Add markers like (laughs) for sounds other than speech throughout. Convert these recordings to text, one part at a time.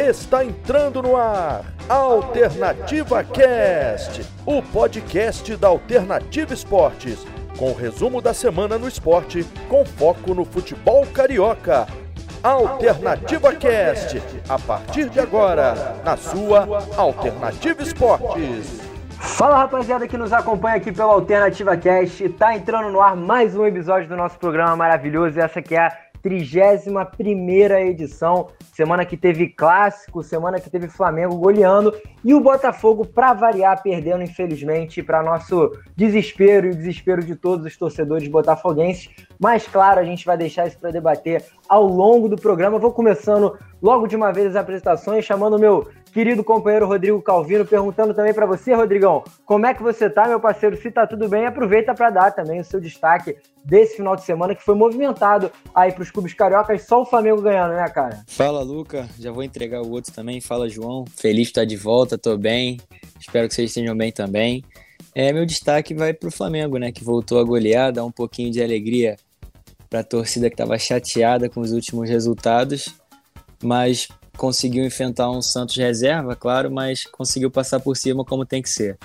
Está entrando no ar Alternativa Cast, o podcast da Alternativa Esportes, com o resumo da semana no esporte, com foco no futebol carioca. Alternativa Cast, a partir de agora, na sua Alternativa Esportes. Fala rapaziada que nos acompanha aqui pela Alternativa Cast, tá entrando no ar mais um episódio do nosso programa maravilhoso, essa que é a 31 primeira edição, semana que teve clássico, semana que teve Flamengo goleando e o Botafogo, para variar, perdendo infelizmente, para nosso desespero e o desespero de todos os torcedores botafoguenses. Mas claro, a gente vai deixar isso para debater ao longo do programa. Vou começando logo de uma vez as apresentações, chamando o meu querido companheiro Rodrigo Calvino, perguntando também para você, Rodrigão, como é que você tá, meu parceiro? Se tá tudo bem, aproveita para dar também o seu destaque desse final de semana que foi movimentado aí para os clubes cariocas, só o Flamengo ganhando, né, cara? Fala, Luca. Já vou entregar o outro também. Fala, João. Feliz de estar de volta, tô bem. Espero que vocês estejam bem também. É, meu destaque vai para o Flamengo, né, que voltou a golear, dar um pouquinho de alegria para a torcida que estava chateada com os últimos resultados, mas conseguiu enfrentar um Santos reserva, claro, mas conseguiu passar por cima como tem que ser.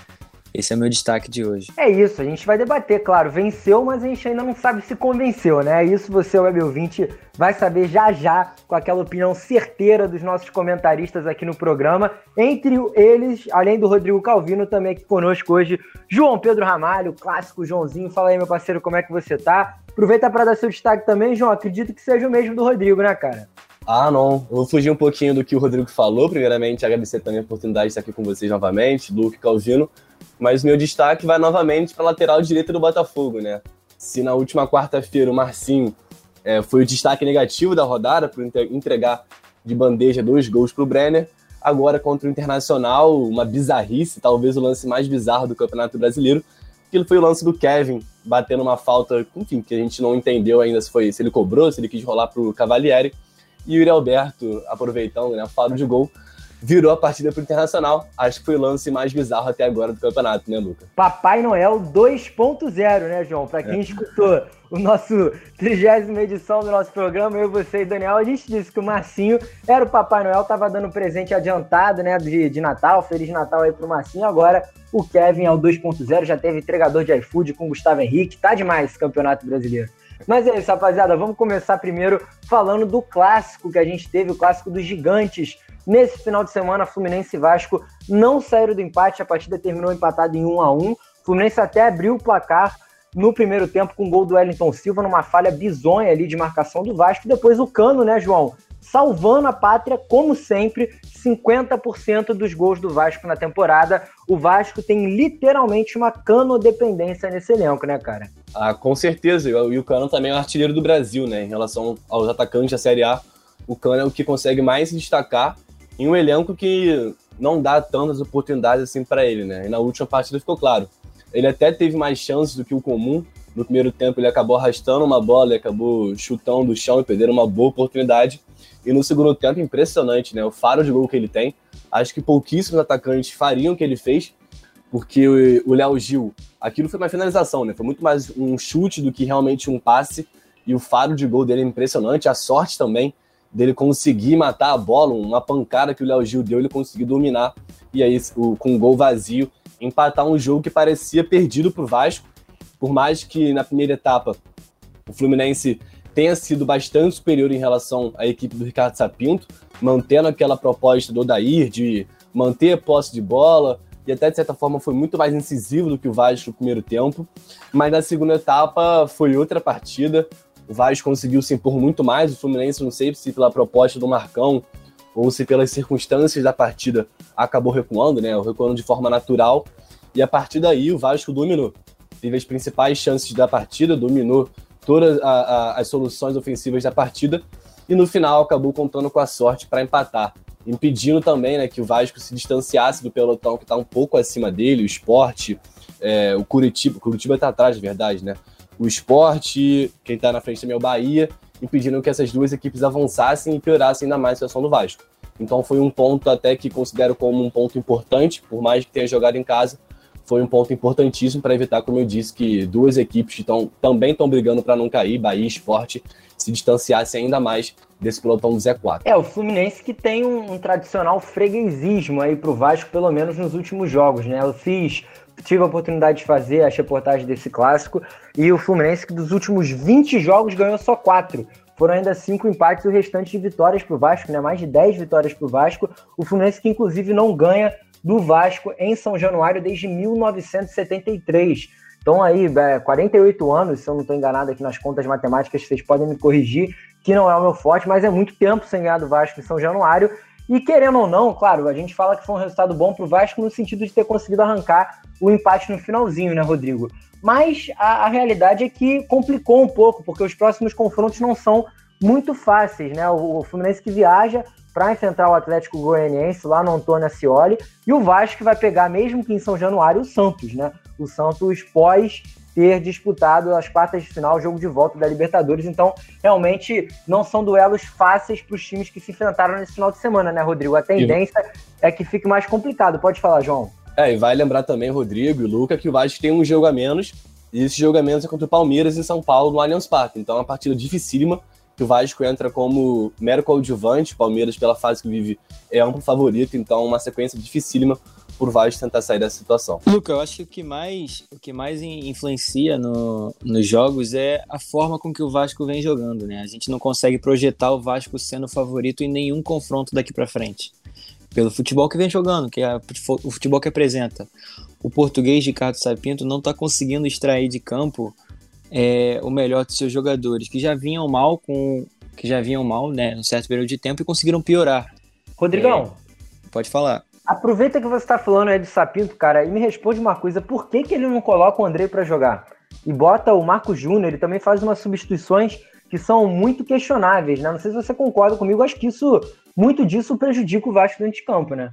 Esse é meu destaque de hoje. É isso, a gente vai debater, claro, venceu, mas a gente ainda não sabe se convenceu, né? Isso você, web ouvinte, vai saber já já com aquela opinião certeira dos nossos comentaristas aqui no programa. Entre eles, além do Rodrigo Calvino, também aqui conosco hoje, João Pedro Ramalho, clássico Joãozinho. Fala aí, meu parceiro, como é que você tá? Aproveita para dar seu destaque também, João. Acredito que seja o mesmo do Rodrigo, né, cara? Ah, não. Eu vou fugir um pouquinho do que o Rodrigo falou. Primeiramente, agradecer também a oportunidade de estar aqui com vocês novamente, Luke Calvino. Mas meu destaque vai novamente para a lateral direita do Botafogo, né? Se na última quarta-feira o Marcinho é, foi o destaque negativo da rodada por entregar de bandeja dois gols para o Brenner, agora contra o Internacional, uma bizarrice, talvez o lance mais bizarro do Campeonato Brasileiro, aquilo foi o lance do Kevin batendo uma falta, enfim, que a gente não entendeu ainda se foi se ele cobrou, se ele quis rolar para o Cavalieri e o Yuri Alberto, aproveitando, né, faro de gol, virou a partida para o Internacional. Acho que foi o lance mais bizarro até agora do campeonato, né, Luca? Papai Noel 2.0, né, João? Para quem é. escutou o nosso trigésima edição do nosso programa, eu, você e Daniel, a gente disse que o Marcinho era o Papai Noel, tava dando presente adiantado, né, de, de Natal, Feliz Natal aí pro Marcinho. Agora o Kevin é o 2.0, já teve entregador de iFood com Gustavo Henrique, tá demais esse campeonato brasileiro. Mas é isso, rapaziada. Vamos começar primeiro falando do clássico que a gente teve, o clássico dos gigantes. Nesse final de semana, Fluminense e Vasco não saíram do empate, a partida terminou empatada em 1 a 1 Fluminense até abriu o placar no primeiro tempo com o gol do Wellington Silva, numa falha bizonha ali de marcação do Vasco. Depois o Cano, né, João? Salvando a pátria, como sempre, 50% dos gols do Vasco na temporada. O Vasco tem literalmente uma canodependência nesse elenco, né, cara? Ah, com certeza. E o Cano também é o artilheiro do Brasil, né? Em relação aos atacantes da Série A, o Cano é o que consegue mais se destacar em um elenco que não dá tantas oportunidades assim para ele, né? E na última partida ficou claro. Ele até teve mais chances do que o comum. No primeiro tempo ele acabou arrastando uma bola, e acabou chutando do chão e perdendo uma boa oportunidade. E no segundo tempo, impressionante, né? O faro de gol que ele tem. Acho que pouquíssimos atacantes fariam o que ele fez porque o Léo Gil, aquilo foi uma finalização, né? Foi muito mais um chute do que realmente um passe. E o faro de gol dele é impressionante, a sorte também dele conseguir matar a bola, uma pancada que o Léo Gil deu, ele conseguiu dominar. E aí, com um gol vazio, empatar um jogo que parecia perdido para o Vasco. Por mais que na primeira etapa o Fluminense tenha sido bastante superior em relação à equipe do Ricardo Sapinto, mantendo aquela proposta do Odair de manter a posse de bola, e até de certa forma foi muito mais incisivo do que o Vasco no primeiro tempo. Mas na segunda etapa foi outra partida. O Vasco conseguiu se impor muito mais. O Fluminense, não sei se pela proposta do Marcão ou se pelas circunstâncias da partida acabou recuando, né? Recuando de forma natural. E a partir daí o Vasco dominou. Teve as principais chances da partida, dominou todas a, a, as soluções ofensivas da partida e no final acabou contando com a sorte para empatar impedindo também né, que o Vasco se distanciasse do pelotão que está um pouco acima dele, o esporte, é, o Curitiba, o Curitiba está atrás, de verdade, né? O esporte, quem está na frente também é o Bahia, impedindo que essas duas equipes avançassem e piorassem ainda mais a situação do Vasco. Então foi um ponto até que considero como um ponto importante, por mais que tenha jogado em casa, foi um ponto importantíssimo para evitar, como eu disse, que duas equipes que tão, também estão brigando para não cair, Bahia e Esporte, se distanciassem ainda mais desse pelotão do Z4. É, o Fluminense que tem um, um tradicional freguesismo aí para o Vasco, pelo menos nos últimos jogos, né? Eu fiz tive a oportunidade de fazer as reportagens desse clássico e o Fluminense que dos últimos 20 jogos ganhou só 4. Foram ainda cinco empates e o restante de vitórias para o Vasco, né? Mais de 10 vitórias para o Vasco. O Fluminense que inclusive não ganha do Vasco em São Januário desde 1973. Então aí, 48 é, anos, se eu não estou enganado aqui nas contas matemáticas, vocês podem me corrigir, que não é o meu forte, mas é muito tempo sem ganhar do Vasco em São Januário. E querendo ou não, claro, a gente fala que foi um resultado bom para o Vasco no sentido de ter conseguido arrancar o empate no finalzinho, né, Rodrigo? Mas a, a, realidade é que complicou um pouco, porque os próximos confrontos não são muito fáceis, né? O, o Fluminense que viaja para enfrentar o Atlético Goianiense lá no Antônio Ascioli. E o Vasco vai pegar, mesmo que em São Januário, o Santos, né? O Santos pós ter disputado as quartas de final, o jogo de volta da Libertadores. Então, realmente, não são duelos fáceis para os times que se enfrentaram nesse final de semana, né, Rodrigo? A tendência e... é que fique mais complicado. Pode falar, João. É, e vai lembrar também, Rodrigo e Luca, que o Vasco tem um jogo a menos, e esse jogo a menos é contra o Palmeiras em São Paulo, no Allianz Parque. Então é uma partida dificílima que o Vasco entra como mero coadjuvante, o Palmeiras, pela fase que vive, é amplo favorito, então uma sequência dificílima por Vasco tentar sair dessa situação. Luca, eu acho que o que mais, o que mais influencia no, nos jogos é a forma com que o Vasco vem jogando, né? A gente não consegue projetar o Vasco sendo favorito em nenhum confronto daqui para frente. Pelo futebol que vem jogando, que é o futebol que apresenta. O português Ricardo Sapinto não está conseguindo extrair de campo é, o melhor dos seus jogadores, que já vinham mal com que já vinham mal, né, num certo período de tempo e conseguiram piorar. Rodrigão, é, pode falar. Aproveita que você está falando aí do Sapinto, cara, e me responde uma coisa: por que, que ele não coloca o André para jogar? E bota o Marco Júnior, ele também faz umas substituições que são muito questionáveis, né? Não sei se você concorda comigo, acho que isso, muito disso prejudica o Vasco dentro de campo, né?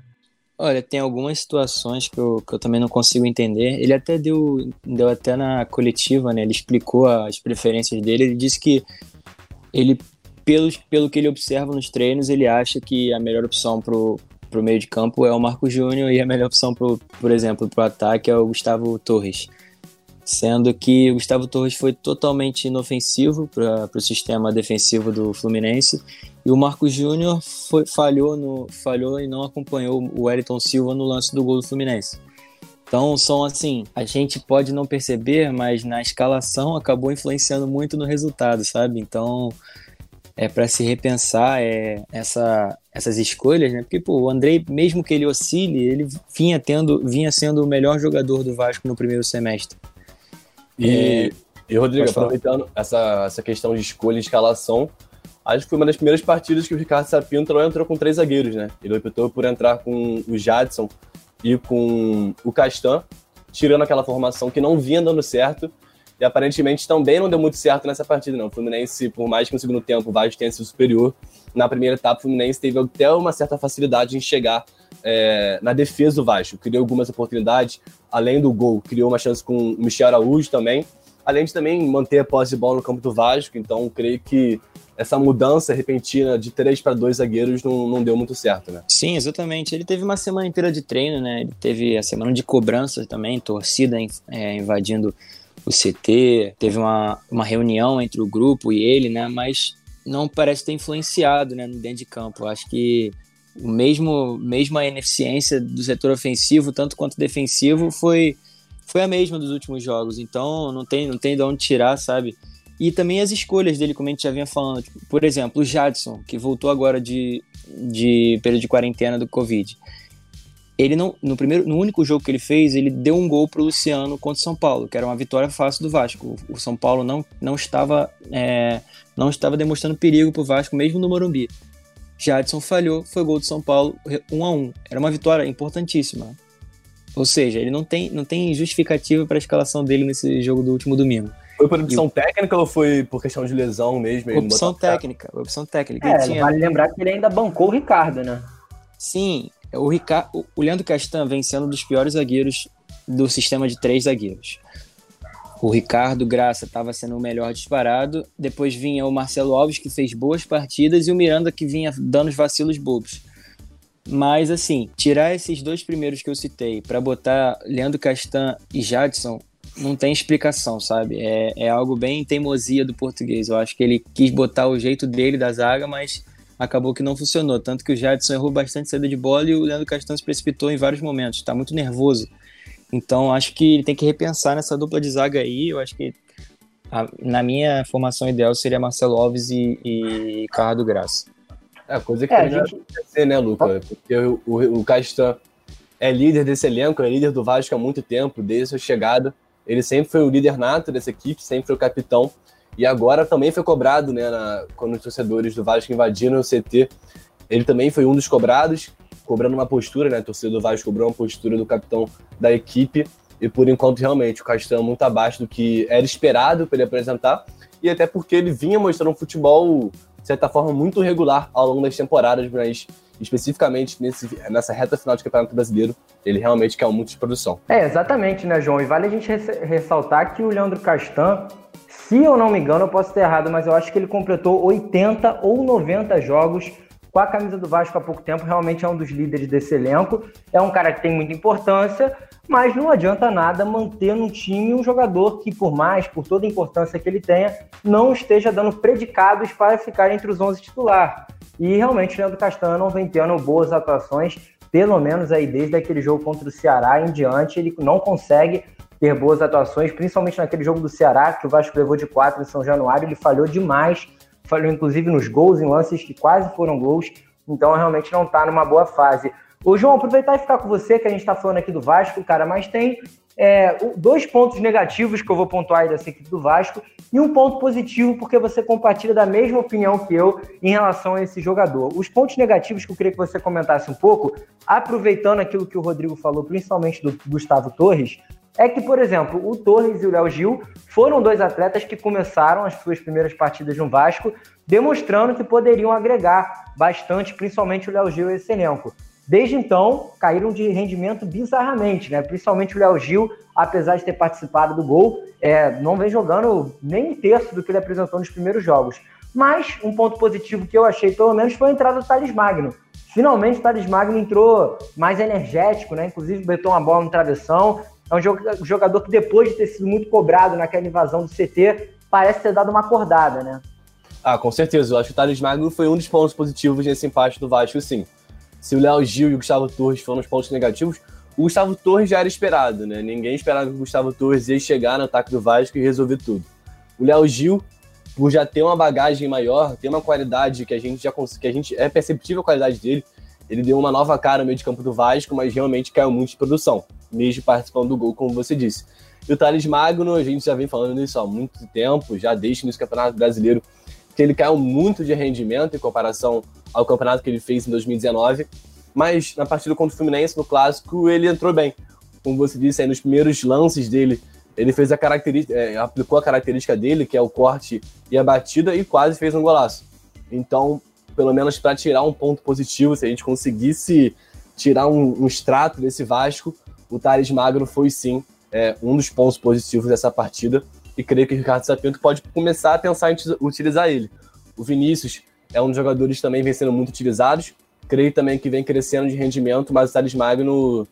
Olha, tem algumas situações que eu, que eu também não consigo entender. Ele até deu, deu até na coletiva, né? Ele explicou as preferências dele. Ele disse que ele, pelos, pelo que ele observa nos treinos, ele acha que a melhor opção pro, pro meio de campo é o Marco Júnior e a melhor opção, pro, por exemplo, pro ataque é o Gustavo Torres sendo que o Gustavo Torres foi totalmente inofensivo para o sistema defensivo do Fluminense e o Marcos Júnior falhou, no, falhou e não acompanhou o Wellington Silva no lance do gol do Fluminense. Então são assim, a gente pode não perceber, mas na escalação acabou influenciando muito no resultado, sabe? Então é para se repensar é, essa, essas escolhas, né? Porque pô, o Andrei, mesmo que ele oscile, ele vinha tendo, vinha sendo o melhor jogador do Vasco no primeiro semestre. E, é, e Rodrigo, aproveitando essa, essa questão de escolha e escalação, acho que foi uma das primeiras partidas que o Ricardo Sapinto entrou com três zagueiros, né? Ele optou por entrar com o Jadson e com o Castan, tirando aquela formação que não vinha dando certo. E aparentemente também não deu muito certo nessa partida, não. O Fluminense, por mais que no segundo tempo o Vasco tenha sido superior, na primeira etapa o Fluminense teve até uma certa facilidade em chegar é, na defesa do Vasco. Criou algumas oportunidades, além do gol, criou uma chance com o Michel Araújo também, além de também manter a posse de bola no campo do Vasco. Então, creio que essa mudança repentina de três para dois zagueiros não, não deu muito certo, né? Sim, exatamente. Ele teve uma semana inteira de treino, né? Ele teve a semana de cobrança também, torcida é, invadindo o CT, teve uma, uma reunião entre o grupo e ele, né? Mas não parece ter influenciado, né, dentro de campo. Acho que o mesmo mesma ineficiência do setor ofensivo, tanto quanto defensivo, foi foi a mesma dos últimos jogos. Então não tem não tem de onde tirar, sabe? E também as escolhas dele, como a gente já vinha falando. Tipo, por exemplo, o Jadson, que voltou agora de, de período de quarentena do Covid. Ele não, no primeiro, no único jogo que ele fez, ele deu um gol pro Luciano contra o São Paulo, que era uma vitória fácil do Vasco. O, São Paulo não, não estava é, não estava demonstrando perigo pro Vasco, mesmo no Morumbi. Jadson falhou, foi gol do São Paulo, 1 a 1 Era uma vitória importantíssima. Ou seja, ele não tem, não tem justificativa para a escalação dele nesse jogo do último domingo. Foi por opção e... técnica ou foi por questão de lesão mesmo? Opção técnica, opção técnica. É, tinha... vale lembrar que ele ainda bancou o Ricardo, né? Sim, o, Ricardo, o Leandro Castan vem sendo um dos piores zagueiros do sistema de três zagueiros. O Ricardo Graça estava sendo o melhor disparado. Depois vinha o Marcelo Alves, que fez boas partidas, e o Miranda, que vinha dando os vacilos bobos. Mas, assim, tirar esses dois primeiros que eu citei para botar Leandro Castan e Jadson não tem explicação, sabe? É, é algo bem teimosia do português. Eu acho que ele quis botar o jeito dele da zaga, mas acabou que não funcionou. Tanto que o Jadson errou bastante saída de bola e o Leandro Castan se precipitou em vários momentos. Está muito nervoso. Então, acho que ele tem que repensar nessa dupla de zaga aí. Eu acho que, a, na minha formação ideal, seria Marcelo Alves e, e Carrado Graça. É, coisa que é, gente... acontecer, né, Luca? Porque o, o, o Castan é líder desse elenco, é líder do Vasco há muito tempo, desde sua chegada. Ele sempre foi o líder nato dessa equipe, sempre foi o capitão. E agora também foi cobrado, né, na, quando os torcedores do Vasco invadiram o CT. Ele também foi um dos cobrados, cobrando uma postura, né? A torcida do Vasco cobrou uma postura do capitão da equipe. E por enquanto, realmente, o Castanho é muito abaixo do que era esperado para ele apresentar. E até porque ele vinha mostrando um futebol, de certa forma, muito regular ao longo das temporadas, mas especificamente nesse, nessa reta final de Campeonato Brasileiro, ele realmente quer muito de produção. É, exatamente, né, João? E vale a gente ressaltar que o Leandro Castan, se eu não me engano, eu posso ter errado, mas eu acho que ele completou 80 ou 90 jogos com a camisa do Vasco há pouco tempo, realmente é um dos líderes desse elenco. É um cara que tem muita importância, mas não adianta nada manter no time um jogador que, por mais, por toda a importância que ele tenha, não esteja dando predicados para ficar entre os 11 titular. E realmente, Leandro Castanho vem tendo boas atuações, pelo menos aí desde aquele jogo contra o Ceará em diante, ele não consegue ter boas atuações, principalmente naquele jogo do Ceará, que o Vasco levou de 4 em São Januário, ele falhou demais, falhou inclusive nos gols, em lances que quase foram gols, então realmente não está numa boa fase. Ô, João, aproveitar e ficar com você, que a gente está falando aqui do Vasco, cara, mas tem é, dois pontos negativos que eu vou pontuar aí dessa equipe do Vasco e um ponto positivo, porque você compartilha da mesma opinião que eu em relação a esse jogador. Os pontos negativos que eu queria que você comentasse um pouco, aproveitando aquilo que o Rodrigo falou, principalmente do Gustavo Torres, é que, por exemplo, o Torres e o Léo Gil foram dois atletas que começaram as suas primeiras partidas no Vasco, demonstrando que poderiam agregar bastante, principalmente o Léo Gil e esse elenco. Desde então, caíram de rendimento bizarramente, né? Principalmente o Léo Gil, apesar de ter participado do gol, é, não vem jogando nem um terço do que ele apresentou nos primeiros jogos. Mas um ponto positivo que eu achei, pelo menos, foi a entrada do Thales Magno. Finalmente o Thales Magno entrou mais energético, né? Inclusive botou uma bola no travessão. É um jogador que, depois de ter sido muito cobrado naquela invasão do CT, parece ter dado uma acordada, né? Ah, com certeza. Eu acho que o Thales Magno foi um dos pontos positivos nesse empate do Vasco, sim se o Léo Gil e o Gustavo Torres foram os pontos negativos, o Gustavo Torres já era esperado, né? Ninguém esperava que o Gustavo Torres ia chegar no ataque do Vasco e resolver tudo. O Léo Gil, por já ter uma bagagem maior, ter uma qualidade que a gente já que a gente é perceptível a qualidade dele, ele deu uma nova cara no meio de campo do Vasco, mas realmente caiu muito de produção, mesmo participando do gol, como você disse. E o Thales Magno, a gente já vem falando nisso há muito tempo, já desde o Campeonato Brasileiro, que ele caiu muito de rendimento em comparação ao campeonato que ele fez em 2019. Mas na partida contra o Fluminense, no clássico, ele entrou bem. Como você disse aí, nos primeiros lances dele, ele fez a característica, é, aplicou a característica dele, que é o corte e a batida, e quase fez um golaço. Então, pelo menos para tirar um ponto positivo, se a gente conseguisse tirar um, um extrato desse Vasco, o Thales Magno foi sim é, um dos pontos positivos dessa partida e creio que o Ricardo Sapinto pode começar a pensar em utilizar ele. O Vinícius é um dos jogadores também vem sendo muito utilizados, creio também que vem crescendo de rendimento, mas o Thales Magno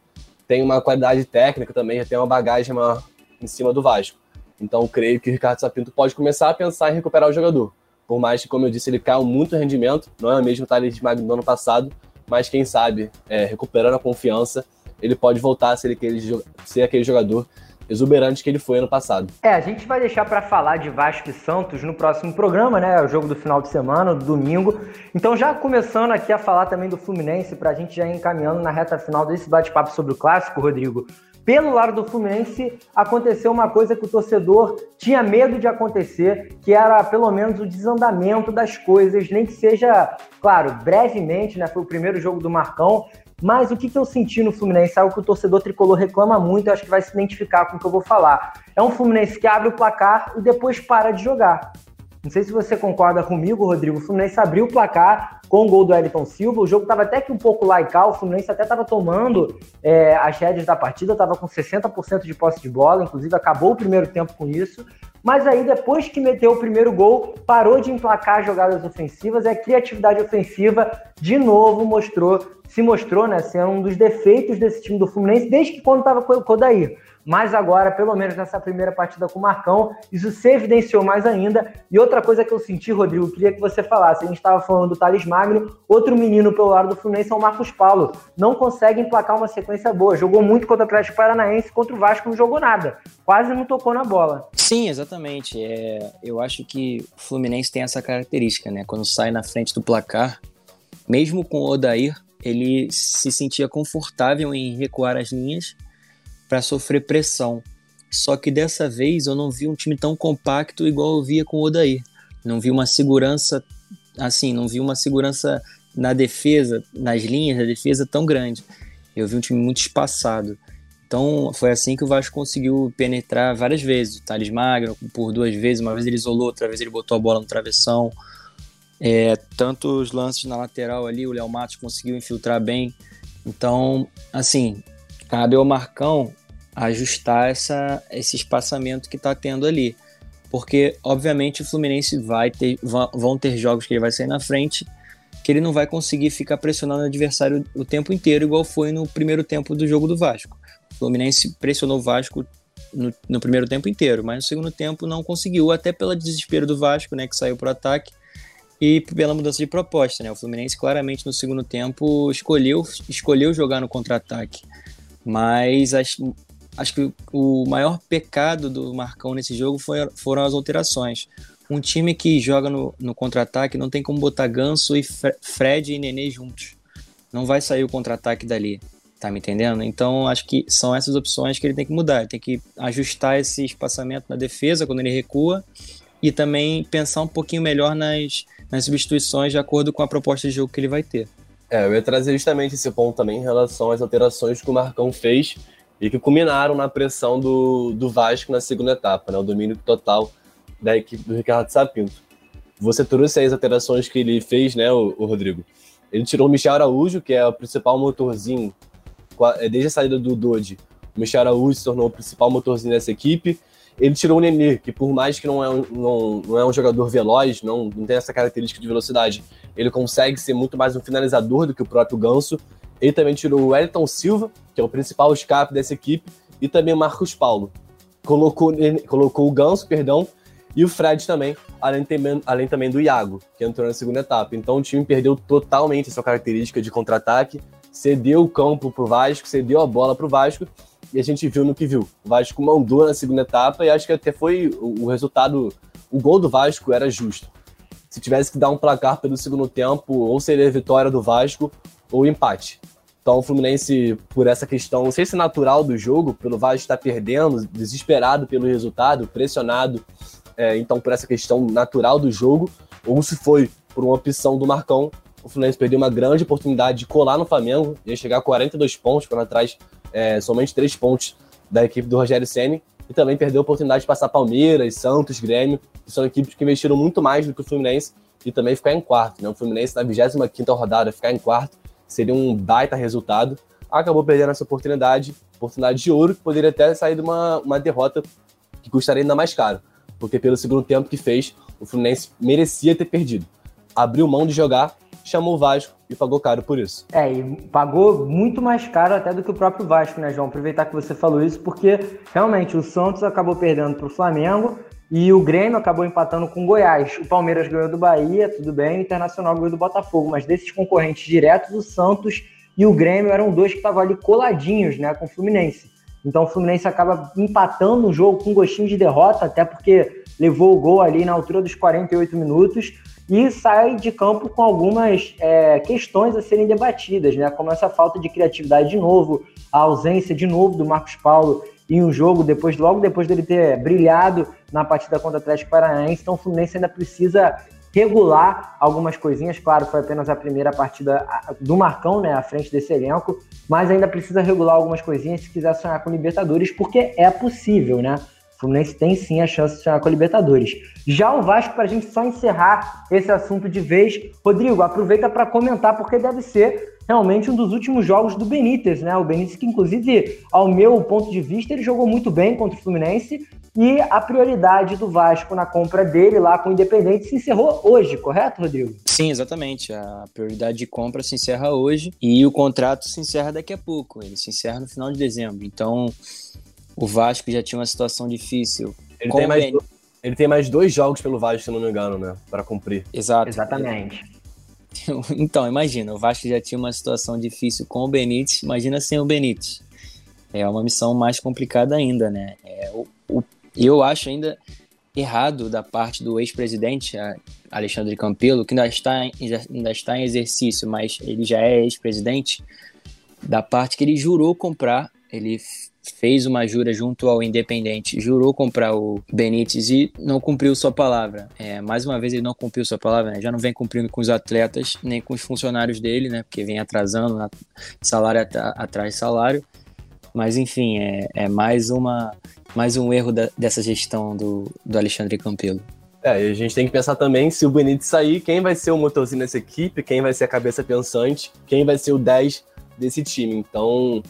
tem uma qualidade técnica também, tem uma bagagem maior em cima do Vasco. Então creio que o Ricardo Sapinto pode começar a pensar em recuperar o jogador. Por mais que, como eu disse, ele caiu muito rendimento, não é o mesmo Thales Magno do ano passado, mas quem sabe, é, recuperando a confiança, ele pode voltar a ser aquele, ser aquele jogador exuberante que ele foi ano passado. É, a gente vai deixar para falar de Vasco e Santos no próximo programa, né? O jogo do final de semana, do domingo. Então, já começando aqui a falar também do Fluminense, para a gente já ir encaminhando na reta final desse bate-papo sobre o clássico, Rodrigo. Pelo lado do Fluminense, aconteceu uma coisa que o torcedor tinha medo de acontecer, que era pelo menos o desandamento das coisas, nem que seja, claro, brevemente, né? Foi o primeiro jogo do Marcão, mas o que, que eu senti no Fluminense, algo que o torcedor tricolor reclama muito, eu acho que vai se identificar com o que eu vou falar. É um Fluminense que abre o placar e depois para de jogar. Não sei se você concorda comigo, Rodrigo. O Fluminense abriu o placar com o gol do Elton Silva. O jogo estava até que um pouco laical. O Fluminense até estava tomando é, as rédeas da partida, estava com 60% de posse de bola. Inclusive, acabou o primeiro tempo com isso. Mas aí, depois que meteu o primeiro gol, parou de emplacar jogadas ofensivas e a criatividade ofensiva, de novo, mostrou se mostrou né, ser um dos defeitos desse time do Fluminense desde que quando estava com o Kodair. Mas agora, pelo menos nessa primeira partida com o Marcão, isso se evidenciou mais ainda. E outra coisa que eu senti, Rodrigo, queria que você falasse. A gente estava falando do Thales Magno, outro menino pelo lado do Fluminense é o Marcos Paulo. Não consegue emplacar uma sequência boa. Jogou muito contra o Atlético Paranaense, contra o Vasco não jogou nada. Quase não tocou na bola. Sim, exatamente. É, eu acho que o Fluminense tem essa característica, né? Quando sai na frente do placar, mesmo com o Odair, ele se sentia confortável em recuar as linhas para sofrer pressão. Só que dessa vez eu não vi um time tão compacto igual eu via com o Odair. Não vi uma segurança, assim, não vi uma segurança na defesa, nas linhas da defesa tão grande. Eu vi um time muito espaçado. Então foi assim que o Vasco conseguiu penetrar várias vezes. O Thales Magno por duas vezes, uma vez ele isolou, outra vez ele botou a bola no travessão. É, tanto os lances na lateral ali, o Léo Matos conseguiu infiltrar bem. Então, assim, cabe ao Marcão ajustar essa, esse espaçamento que está tendo ali. Porque, obviamente, o Fluminense vai ter, vão ter jogos que ele vai sair na frente, que ele não vai conseguir ficar pressionando o adversário o tempo inteiro, igual foi no primeiro tempo do jogo do Vasco. O Fluminense pressionou o Vasco no, no primeiro tempo inteiro, mas no segundo tempo não conseguiu, até pelo desespero do Vasco, né, que saiu para o ataque, e pela mudança de proposta. Né? O Fluminense claramente no segundo tempo escolheu, escolheu jogar no contra-ataque. Mas as, acho que o maior pecado do Marcão nesse jogo foi, foram as alterações. Um time que joga no, no contra-ataque não tem como botar Ganso e Fred e Nenê juntos. Não vai sair o contra-ataque dali. Tá me entendendo? Então acho que são essas opções que ele tem que mudar. Ele tem que ajustar esse espaçamento na defesa quando ele recua e também pensar um pouquinho melhor nas, nas substituições de acordo com a proposta de jogo que ele vai ter. É, eu ia trazer justamente esse ponto também em relação às alterações que o Marcão fez e que culminaram na pressão do, do Vasco na segunda etapa, né, o domínio total da equipe do Ricardo Sapinto. Você trouxe as alterações que ele fez, né, o, o Rodrigo? Ele tirou o Michel Araújo, que é o principal motorzinho, desde a saída do Dodi. O Michel Araújo se tornou o principal motorzinho dessa equipe. Ele tirou o Nenê, que por mais que não é um, não, não é um jogador veloz, não, não tem essa característica de velocidade, ele consegue ser muito mais um finalizador do que o próprio Ganso. Ele também tirou o Wellington Silva, que é o principal escape dessa equipe, e também o Marcos Paulo. Colocou, colocou o Ganso, perdão, e o Fred também, além, também, além também do Iago, que entrou na segunda etapa. Então o time perdeu totalmente sua característica de contra-ataque, cedeu o campo para o Vasco, cedeu a bola para o Vasco, e a gente viu no que viu. O Vasco mandou na segunda etapa e acho que até foi o resultado, o gol do Vasco era justo. Se tivesse que dar um placar pelo segundo tempo, ou seria a vitória do Vasco ou empate. Então o Fluminense, por essa questão, não sei se natural do jogo, pelo Vasco estar perdendo, desesperado pelo resultado, pressionado, é, então por essa questão natural do jogo, ou se foi por uma opção do Marcão, o Fluminense perdeu uma grande oportunidade de colar no Flamengo, ia chegar a 42 pontos, quando atrás é, somente 3 pontos da equipe do Rogério Ceni e também perdeu a oportunidade de passar Palmeiras, Santos, Grêmio, que são equipes que investiram muito mais do que o Fluminense e também ficar em quarto. Né? O Fluminense na 25ª rodada ficar em quarto seria um baita resultado. Acabou perdendo essa oportunidade, oportunidade de ouro, que poderia até sair de uma, uma derrota que custaria ainda mais caro, porque pelo segundo tempo que fez, o Fluminense merecia ter perdido. Abriu mão de jogar, chamou o Vasco e pagou caro por isso. É, e pagou muito mais caro até do que o próprio Vasco, né, João? Aproveitar que você falou isso, porque realmente o Santos acabou perdendo para o Flamengo e o Grêmio acabou empatando com o Goiás. O Palmeiras ganhou do Bahia, tudo bem, o Internacional ganhou do Botafogo, mas desses concorrentes diretos, o Santos e o Grêmio eram dois que estavam ali coladinhos, né, com o Fluminense. Então o Fluminense acaba empatando o jogo com um gostinho de derrota, até porque levou o gol ali na altura dos 48 minutos e sai de campo com algumas é, questões a serem debatidas, né? Como essa falta de criatividade de novo, a ausência de novo do Marcos Paulo em um jogo depois, logo depois dele ter brilhado na partida contra o Atlético Paranaense. Então o Fluminense ainda precisa regular algumas coisinhas. Claro, foi apenas a primeira partida do Marcão, né, à frente desse elenco, mas ainda precisa regular algumas coisinhas se quiser sonhar com Libertadores, porque é possível, né? O Fluminense tem sim a chance de sonhar com a Libertadores. Já o Vasco, para a gente só encerrar esse assunto de vez, Rodrigo, aproveita para comentar, porque deve ser realmente um dos últimos jogos do Benítez, né? O Benítez, que inclusive, ao meu ponto de vista, ele jogou muito bem contra o Fluminense E a prioridade do Vasco na compra dele lá com o Independente se encerrou hoje, correto, Rodrigo? Sim, exatamente. A prioridade de compra se encerra hoje e o contrato se encerra daqui a pouco. Ele se encerra no final de dezembro. Então, o Vasco já tinha uma situação difícil. Ele, tem mais, ben... ele tem mais dois jogos pelo Vasco, se não me engano, né? Para cumprir. Exato. Exatamente. (laughs) Então, imagina, o Vasco já tinha uma situação difícil com o Benítez, imagina sem o Benítez. É uma missão mais complicada ainda, né? É, o, o, eu acho ainda errado da parte do ex-presidente Alexandre Campelo, que ainda está, ainda está em exercício, mas ele já é ex-presidente, da parte que ele jurou comprar, ele fez uma jura junto ao Independente, jurou comprar o Benítez e não cumpriu sua palavra. É, mais uma vez ele não cumpriu sua palavra, né? já não vem cumprindo com os atletas nem com os funcionários dele, né? Porque vem atrasando, salário atrás salário. Mas enfim, é, é mais uma mais um erro da, dessa gestão do, do Alexandre Campelo. É, e a gente tem que pensar também se o Benítez sair, quem vai ser o motorzinho dessa equipe, quem vai ser a cabeça pensante, quem vai ser o 10 desse time. Então,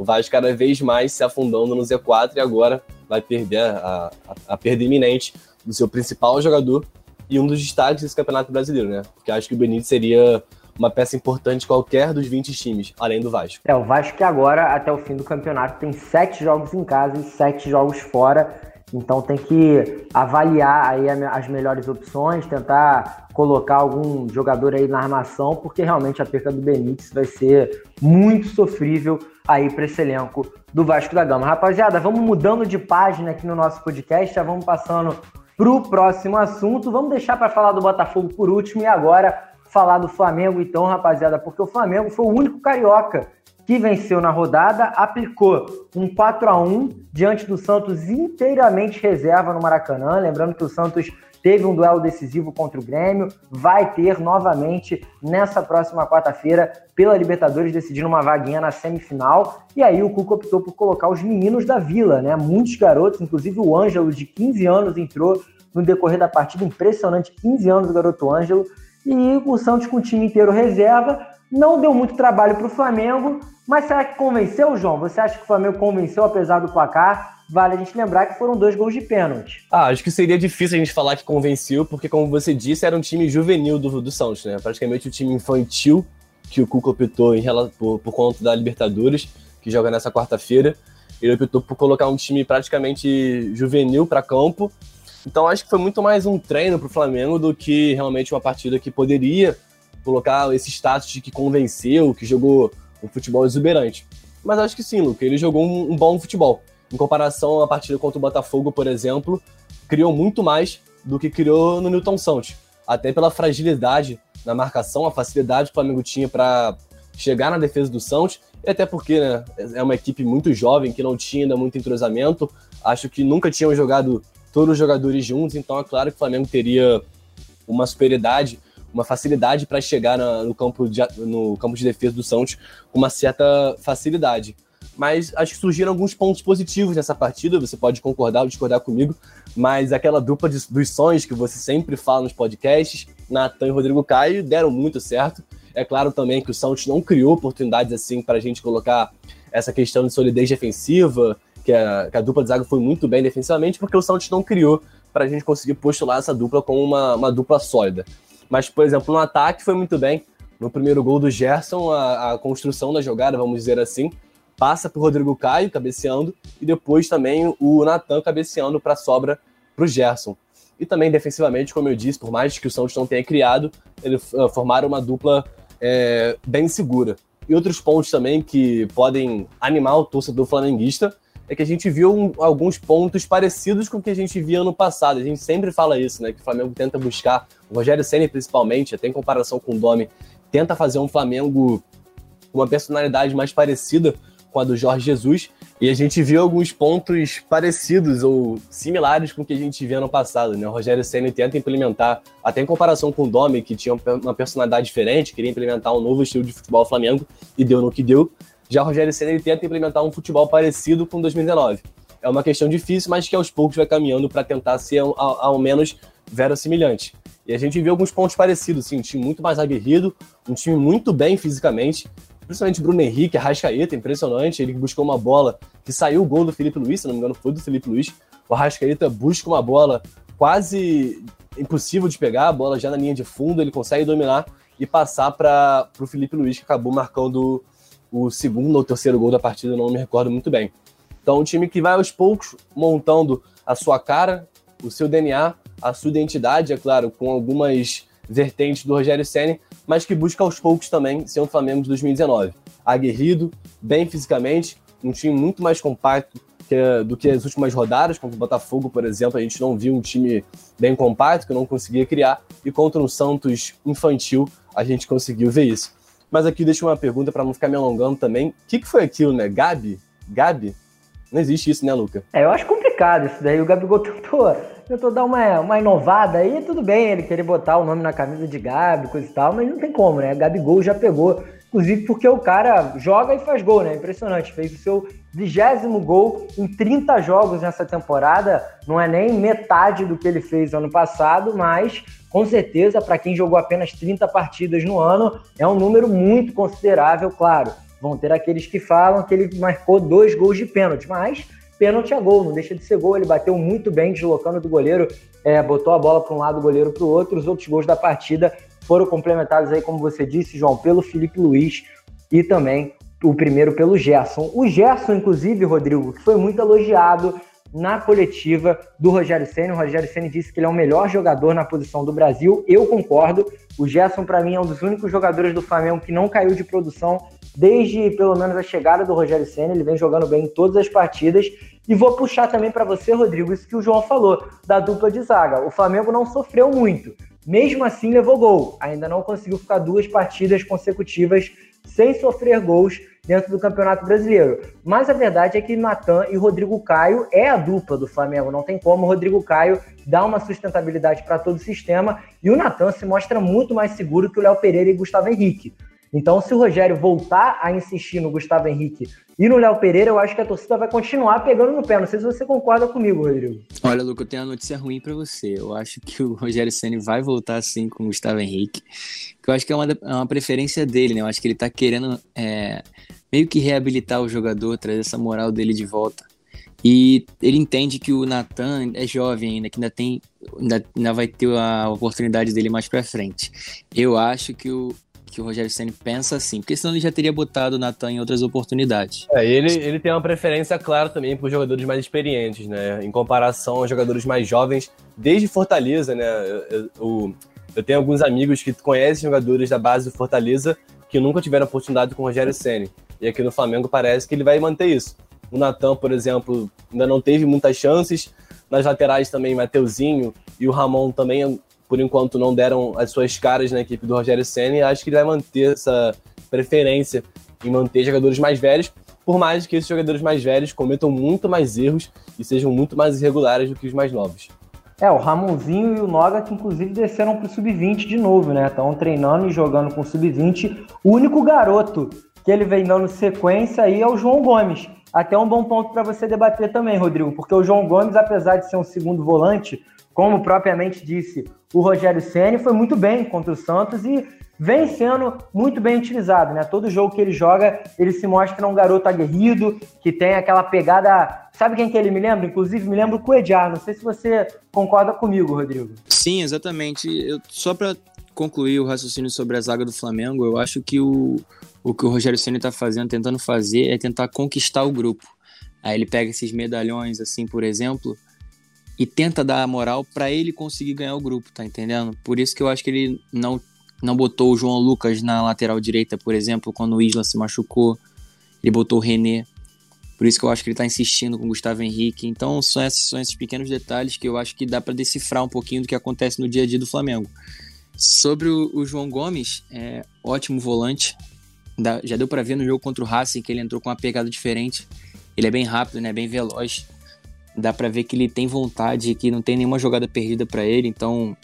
o Vasco cada vez mais se afundando no Z4 e agora vai perder a, a, a perda iminente do seu principal jogador e um dos destaques desse Campeonato Brasileiro, né? Porque acho que o Benítez seria uma peça importante qualquer dos 20 times, além do Vasco. É, o Vasco que agora, até o fim do campeonato, tem sete jogos em casa e sete jogos fora. Então tem que avaliar aí as melhores opções, tentar colocar algum jogador aí na armação, porque realmente a perda do Benítez vai ser muito sofrível aí para esse elenco do Vasco da Gama. Rapaziada, vamos mudando de página aqui no nosso podcast, já vamos passando para o próximo assunto. Vamos deixar para falar do Botafogo por último e agora falar do Flamengo, então, rapaziada, porque o Flamengo foi o único carioca que venceu na rodada, aplicou um 4 a 1 diante do Santos inteiramente reserva no Maracanã. Lembrando que o Santos teve um duelo decisivo contra o Grêmio, vai ter novamente nessa próxima quarta-feira pela Libertadores decidindo uma vaguinha na semifinal. E aí o Cuca optou por colocar os meninos da Vila, né? Muitos garotos, inclusive o Ângelo de 15 anos entrou no decorrer da partida, impressionante, 15 anos o garoto Ângelo. E o Santos com o time inteiro reserva, não deu muito trabalho para o Flamengo, mas será que convenceu, João? Você acha que o Flamengo convenceu apesar do placar? Vale a gente lembrar que foram dois gols de pênalti. Ah, acho que seria difícil a gente falar que convenceu, porque, como você disse, era um time juvenil do, do Santos, né? Praticamente o time infantil que o Cuca optou em, por, por conta da Libertadores, que joga nessa quarta-feira. Ele optou por colocar um time praticamente juvenil para campo. Então acho que foi muito mais um treino para o Flamengo do que realmente uma partida que poderia colocar esse status de que convenceu, que jogou um futebol exuberante. Mas acho que sim, Luca, ele jogou um, um bom futebol. Em comparação à partida contra o Botafogo, por exemplo, criou muito mais do que criou no Newton Santos. Até pela fragilidade na marcação, a facilidade que o Flamengo tinha para chegar na defesa do Santos, e até porque né, é uma equipe muito jovem, que não tinha ainda muito entrosamento. Acho que nunca tinham jogado todos os jogadores juntos, então é claro que o Flamengo teria uma superioridade uma facilidade para chegar na, no, campo de, no campo de defesa do Santos com uma certa facilidade. Mas acho que surgiram alguns pontos positivos nessa partida, você pode concordar ou discordar comigo, mas aquela dupla de, dos sonhos que você sempre fala nos podcasts, Natan e Rodrigo Caio, deram muito certo. É claro também que o Santos não criou oportunidades assim para a gente colocar essa questão de solidez defensiva, que a, que a, dupla de zaga foi muito bem defensivamente, porque o Santos não criou para a gente conseguir postular essa dupla como uma, uma dupla sólida. Mas, por exemplo, no ataque foi muito bem. No primeiro gol do Gerson, a, a construção da jogada, vamos dizer assim, passa para o Rodrigo Caio cabeceando e depois também o Natan cabeceando para sobra para o Gerson. E também defensivamente, como eu disse, por mais que o Santos não tenha criado, eles uh, formaram uma dupla é, bem segura. E outros pontos também que podem animar o torcedor flamenguista é que a gente viu um, alguns pontos parecidos com o que a gente via no passado. A gente sempre fala isso, né? Que o Flamengo tenta buscar, o Rogério Senna principalmente, até em comparação com o Domi, tenta fazer um Flamengo com uma personalidade mais parecida com a do Jorge Jesus. E a gente viu alguns pontos parecidos ou similares com o que a gente via no passado, né? O Rogério Senna tenta implementar, até em comparação com o Domi, que tinha uma personalidade diferente, queria implementar um novo estilo de futebol Flamengo e deu no que deu. Já Rogério Senna ele tenta implementar um futebol parecido com 2019. É uma questão difícil, mas que aos poucos vai caminhando para tentar ser ao, ao menos verossimilhante. E a gente viu alguns pontos parecidos, assim, um time muito mais aguerrido, um time muito bem fisicamente, principalmente Bruno Henrique, Arrascaeta, impressionante, ele buscou uma bola que saiu o gol do Felipe Luiz, se não me engano foi do Felipe Luiz, O Arrascaeta busca uma bola quase impossível de pegar, a bola já na linha de fundo, ele consegue dominar e passar para o Felipe Luiz, que acabou marcando o segundo ou terceiro gol da partida, não me recordo muito bem. Então, um time que vai aos poucos montando a sua cara, o seu DNA, a sua identidade, é claro, com algumas vertentes do Rogério Senna, mas que busca aos poucos também ser um Flamengo de 2019. Aguerrido, bem fisicamente, um time muito mais compacto que, do que as últimas rodadas, contra o Botafogo, por exemplo, a gente não viu um time bem compacto, que não conseguia criar, e contra um Santos infantil, a gente conseguiu ver isso. Mas aqui deixa uma pergunta para não ficar me alongando também. O que, que foi aquilo, né? Gabi? Gabi? Não existe isso, né, Luca? É, eu acho complicado isso daí. O Gabigol (laughs) tentou, tentou dar uma, uma inovada aí, tudo bem ele querer botar o nome na camisa de Gabi, coisa e tal, mas não tem como, né? Gabigol já pegou. Inclusive porque o cara joga e faz gol, né? Impressionante. Fez o seu vigésimo gol em 30 jogos nessa temporada. Não é nem metade do que ele fez ano passado, mas com certeza, para quem jogou apenas 30 partidas no ano, é um número muito considerável, claro. Vão ter aqueles que falam que ele marcou dois gols de pênalti, mas pênalti é gol, não deixa de ser gol. Ele bateu muito bem, deslocando do goleiro, é, botou a bola para um lado, o goleiro para o outro. Os outros gols da partida foram complementados aí, como você disse, João, pelo Felipe Luiz e também o primeiro pelo Gerson. O Gerson, inclusive, Rodrigo, que foi muito elogiado na coletiva do Rogério Senna. O Rogério Senna disse que ele é o melhor jogador na posição do Brasil. Eu concordo. O Gerson, para mim, é um dos únicos jogadores do Flamengo que não caiu de produção desde pelo menos a chegada do Rogério Senna. Ele vem jogando bem em todas as partidas. E vou puxar também para você, Rodrigo, isso que o João falou, da dupla de zaga. O Flamengo não sofreu muito. Mesmo assim, levou gol. Ainda não conseguiu ficar duas partidas consecutivas sem sofrer gols dentro do Campeonato Brasileiro. Mas a verdade é que Natan e Rodrigo Caio é a dupla do Flamengo. Não tem como o Rodrigo Caio dar uma sustentabilidade para todo o sistema. E o Natan se mostra muito mais seguro que o Léo Pereira e Gustavo Henrique. Então, se o Rogério voltar a insistir no Gustavo Henrique e no Léo Pereira, eu acho que a torcida vai continuar pegando no pé. Não sei se você concorda comigo, Rodrigo. Olha, Luca, eu tenho uma notícia ruim para você. Eu acho que o Rogério Ceni vai voltar assim com o Gustavo Henrique, que eu acho que é uma, é uma preferência dele, né? Eu acho que ele tá querendo é, meio que reabilitar o jogador, trazer essa moral dele de volta. E ele entende que o Nathan é jovem ainda, que ainda tem, ainda, ainda vai ter a oportunidade dele mais para frente. Eu acho que o, que o Rogério Senna pensa assim, porque senão ele já teria botado o Natan em outras oportunidades. É, ele, ele tem uma preferência clara também por jogadores mais experientes, né? Em comparação aos jogadores mais jovens, desde Fortaleza, né? Eu, eu, eu tenho alguns amigos que conhecem jogadores da base do Fortaleza que nunca tiveram oportunidade com o Rogério Senna. E aqui no Flamengo parece que ele vai manter isso. O Natan, por exemplo, ainda não teve muitas chances. Nas laterais também, Mateuzinho e o Ramon também por enquanto não deram as suas caras na equipe do Rogério Senna e acho que ele vai manter essa preferência em manter jogadores mais velhos, por mais que esses jogadores mais velhos cometam muito mais erros e sejam muito mais irregulares do que os mais novos. É, o Ramonzinho e o Noga que inclusive desceram para o sub-20 de novo, né? Estão treinando e jogando com o sub-20. O único garoto que ele vem dando sequência aí é o João Gomes. Até um bom ponto para você debater também, Rodrigo, porque o João Gomes, apesar de ser um segundo volante, como propriamente disse o Rogério Ceni, foi muito bem contra o Santos e vem sendo muito bem utilizado, né? Todo jogo que ele joga, ele se mostra um garoto aguerrido, que tem aquela pegada. Sabe quem que ele me lembra? Inclusive, me lembra o Coedjar. Não sei se você concorda comigo, Rodrigo. Sim, exatamente. Eu, só para concluir o raciocínio sobre a zaga do Flamengo, eu acho que o, o que o Rogério Ceni está fazendo, tentando fazer, é tentar conquistar o grupo. Aí ele pega esses medalhões, assim, por exemplo, e tenta dar a moral para ele conseguir ganhar o grupo, tá entendendo? Por isso que eu acho que ele não, não botou o João Lucas na lateral direita, por exemplo, quando o Isla se machucou. Ele botou o René. Por isso que eu acho que ele tá insistindo com o Gustavo Henrique. Então são esses, são esses pequenos detalhes que eu acho que dá para decifrar um pouquinho do que acontece no dia a dia do Flamengo. Sobre o, o João Gomes, é ótimo volante. já deu para ver no jogo contra o Racing que ele entrou com uma pegada diferente. Ele é bem rápido, né? Bem veloz dá para ver que ele tem vontade, que não tem nenhuma jogada perdida para ele, então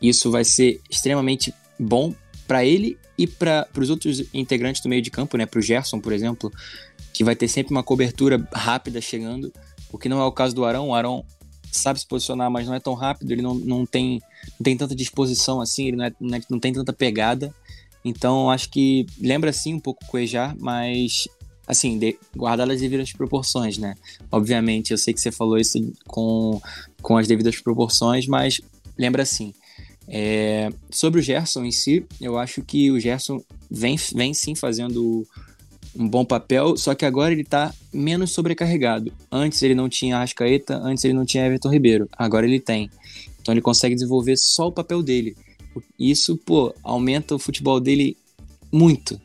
isso vai ser extremamente bom para ele e para os outros integrantes do meio de campo, né, para o Gerson, por exemplo, que vai ter sempre uma cobertura rápida chegando, o que não é o caso do Arão. O Arão sabe se posicionar, mas não é tão rápido, ele não, não, tem, não tem tanta disposição assim, ele não, é, não, é, não tem tanta pegada. Então acho que lembra sim um pouco o Cuejar, mas assim, de, guardadas as devidas proporções, né? Obviamente, eu sei que você falou isso com, com as devidas proporções, mas lembra assim, é, sobre o Gerson em si, eu acho que o Gerson vem, vem sim fazendo um bom papel, só que agora ele tá menos sobrecarregado. Antes ele não tinha Arrascaeta, antes ele não tinha Everton Ribeiro, agora ele tem. Então ele consegue desenvolver só o papel dele. Isso, pô, aumenta o futebol dele muito.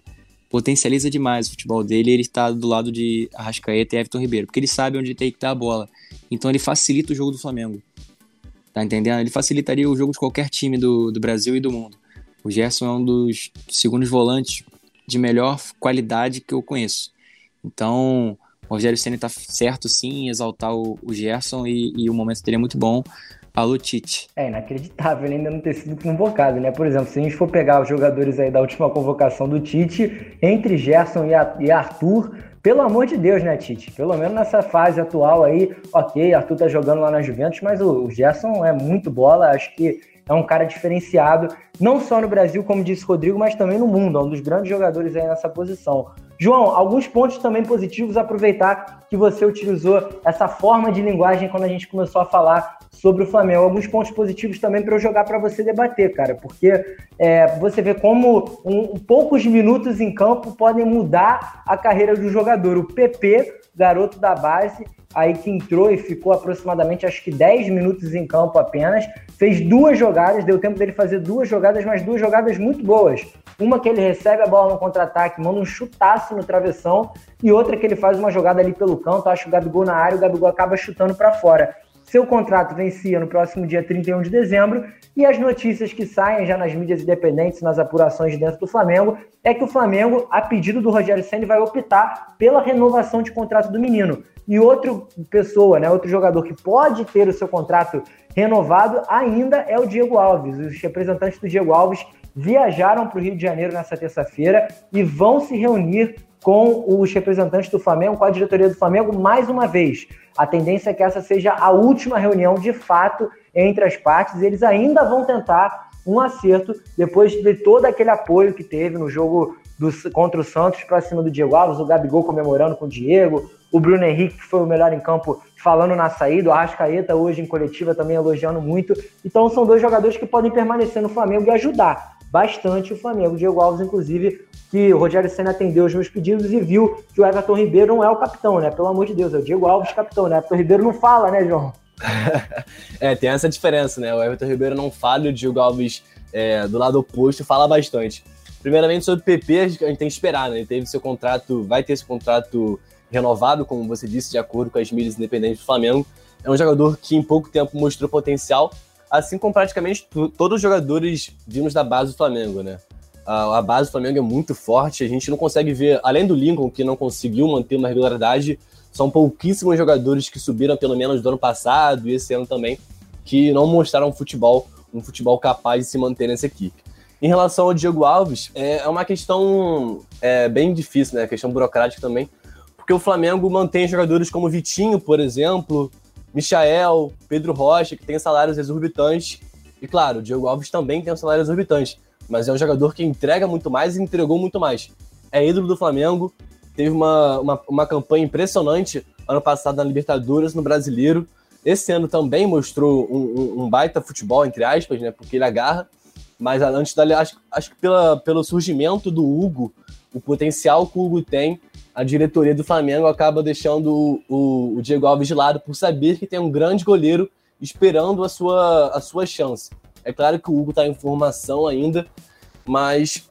Potencializa demais o futebol dele ele está do lado de Arrascaeta e Everton Ribeiro, porque ele sabe onde tem que dar a bola. Então ele facilita o jogo do Flamengo. Tá entendendo? Ele facilitaria o jogo de qualquer time do, do Brasil e do mundo. O Gerson é um dos segundos volantes de melhor qualidade que eu conheço. Então, o Rogério Senna está certo sim em exaltar o, o Gerson e, e, o momento dele é muito bom. Alô, Tite. É inacreditável ele ainda não ter sido convocado, né? Por exemplo, se a gente for pegar os jogadores aí da última convocação do Tite, entre Gerson e Arthur, pelo amor de Deus, né, Tite? Pelo menos nessa fase atual aí, ok, Arthur tá jogando lá na Juventus, mas o Gerson é muito bola, acho que é um cara diferenciado, não só no Brasil, como disse Rodrigo, mas também no mundo, é um dos grandes jogadores aí nessa posição. João, alguns pontos também positivos, aproveitar que você utilizou essa forma de linguagem quando a gente começou a falar sobre o Flamengo. Alguns pontos positivos também para eu jogar para você debater, cara, porque é, você vê como um, poucos minutos em campo podem mudar a carreira do jogador. O PP, garoto da base, aí que entrou e ficou aproximadamente acho que 10 minutos em campo apenas, fez duas jogadas, deu tempo dele fazer duas jogadas, mas duas jogadas muito boas. Uma que ele recebe a bola no contra-ataque, manda um chutaço no travessão, e outra que ele faz uma jogada ali pelo canto, acha o Gabigol na área, o Gabigol acaba chutando para fora. Seu contrato vencia no próximo dia 31 de dezembro e as notícias que saem já nas mídias independentes, nas apurações dentro do Flamengo, é que o Flamengo, a pedido do Rogério Ceni, vai optar pela renovação de contrato do menino. E outra pessoa, né, outro jogador que pode ter o seu contrato renovado ainda é o Diego Alves. Os representantes do Diego Alves viajaram para o Rio de Janeiro nessa terça-feira e vão se reunir com os representantes do Flamengo, com a diretoria do Flamengo, mais uma vez. A tendência é que essa seja a última reunião de fato entre as partes. Eles ainda vão tentar um acerto depois de todo aquele apoio que teve no jogo do, contra o Santos para cima do Diego Alves, o Gabigol comemorando com o Diego, o Bruno Henrique, que foi o melhor em campo, falando na saída, o Arrascaeta hoje em coletiva também elogiando muito. Então são dois jogadores que podem permanecer no Flamengo e ajudar bastante o Flamengo. O Diego Alves, inclusive, que o Rogério Senna atendeu os meus pedidos e viu que o Everton Ribeiro não é o capitão, né? Pelo amor de Deus, é o Diego Alves capitão, né? Everton Ribeiro não fala, né, João? (laughs) é, tem essa diferença, né? O Everton Ribeiro não fala e o Diego Alves, é, do lado oposto, fala bastante. Primeiramente, sobre o PP, a gente tem que esperar, né? Ele teve seu contrato, vai ter esse contrato renovado, como você disse, de acordo com as mídias independentes do Flamengo. É um jogador que em pouco tempo mostrou potencial, assim como praticamente todos os jogadores vindos da base do Flamengo, né? A, a, base do Flamengo é muito forte, a gente não consegue ver, além do Lincoln, que não conseguiu manter uma regularidade, são pouquíssimos jogadores que subiram pelo menos do ano passado e esse ano também, que não mostraram futebol, um futebol capaz de se manter nessa equipe. Em relação ao Diego Alves, é, é uma questão é, bem difícil, né? Questão burocrática também, porque o Flamengo mantém jogadores como Vitinho, por exemplo, Michael, Pedro Rocha, que tem salários exorbitantes. E claro, o Diego Alves também tem um salário exorbitante, mas é um jogador que entrega muito mais e entregou muito mais. É ídolo do Flamengo, teve uma, uma, uma campanha impressionante ano passado na Libertadores, no Brasileiro. Esse ano também mostrou um, um, um baita futebol, entre aspas, né? Porque ele agarra. Mas antes dali, acho, acho que pela, pelo surgimento do Hugo, o potencial que o Hugo tem, a diretoria do Flamengo acaba deixando o, o, Diego Alves de lado por saber que tem um grande goleiro esperando a sua, a sua chance. É claro que o Hugo está em formação ainda, mas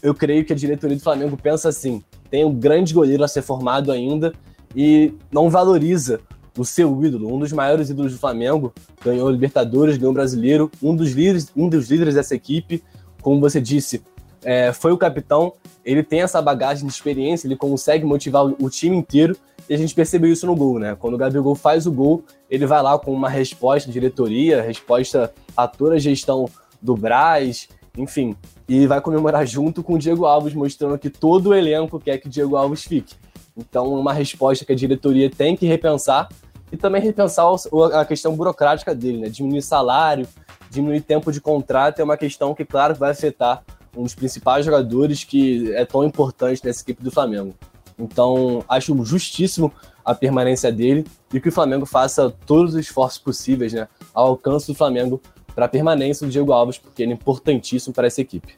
eu creio que a diretoria do Flamengo pensa assim: tem um grande goleiro a ser formado ainda e não valoriza o seu ídolo, um dos maiores ídolos do Flamengo, ganhou Libertadores, ganhou Brasileiro, um dos líderes, um dos líderes dessa equipe, como você disse, é, foi o capitão, ele tem essa bagagem de experiência, ele consegue motivar o, time inteiro, e a gente percebeu isso no gol, né? Quando o Gabigol faz o gol, ele vai lá com uma resposta diretoria, resposta a toda a gestão do Braz, enfim, e vai comemorar junto com o Diego Alves, mostrando que todo o elenco quer que o Diego Alves fique. Então, uma resposta que a diretoria tem que repensar e também repensar a questão burocrática dele, né? Diminuir salário, diminuir tempo de contrato é uma questão que, claro, vai afetar um dos principais jogadores que é tão importante nessa equipe do Flamengo. Então, acho justíssimo a permanência dele e que o Flamengo faça todos os esforços possíveis né, ao alcance do Flamengo para a permanência do Diego Alves, porque ele é importantíssimo para essa equipe.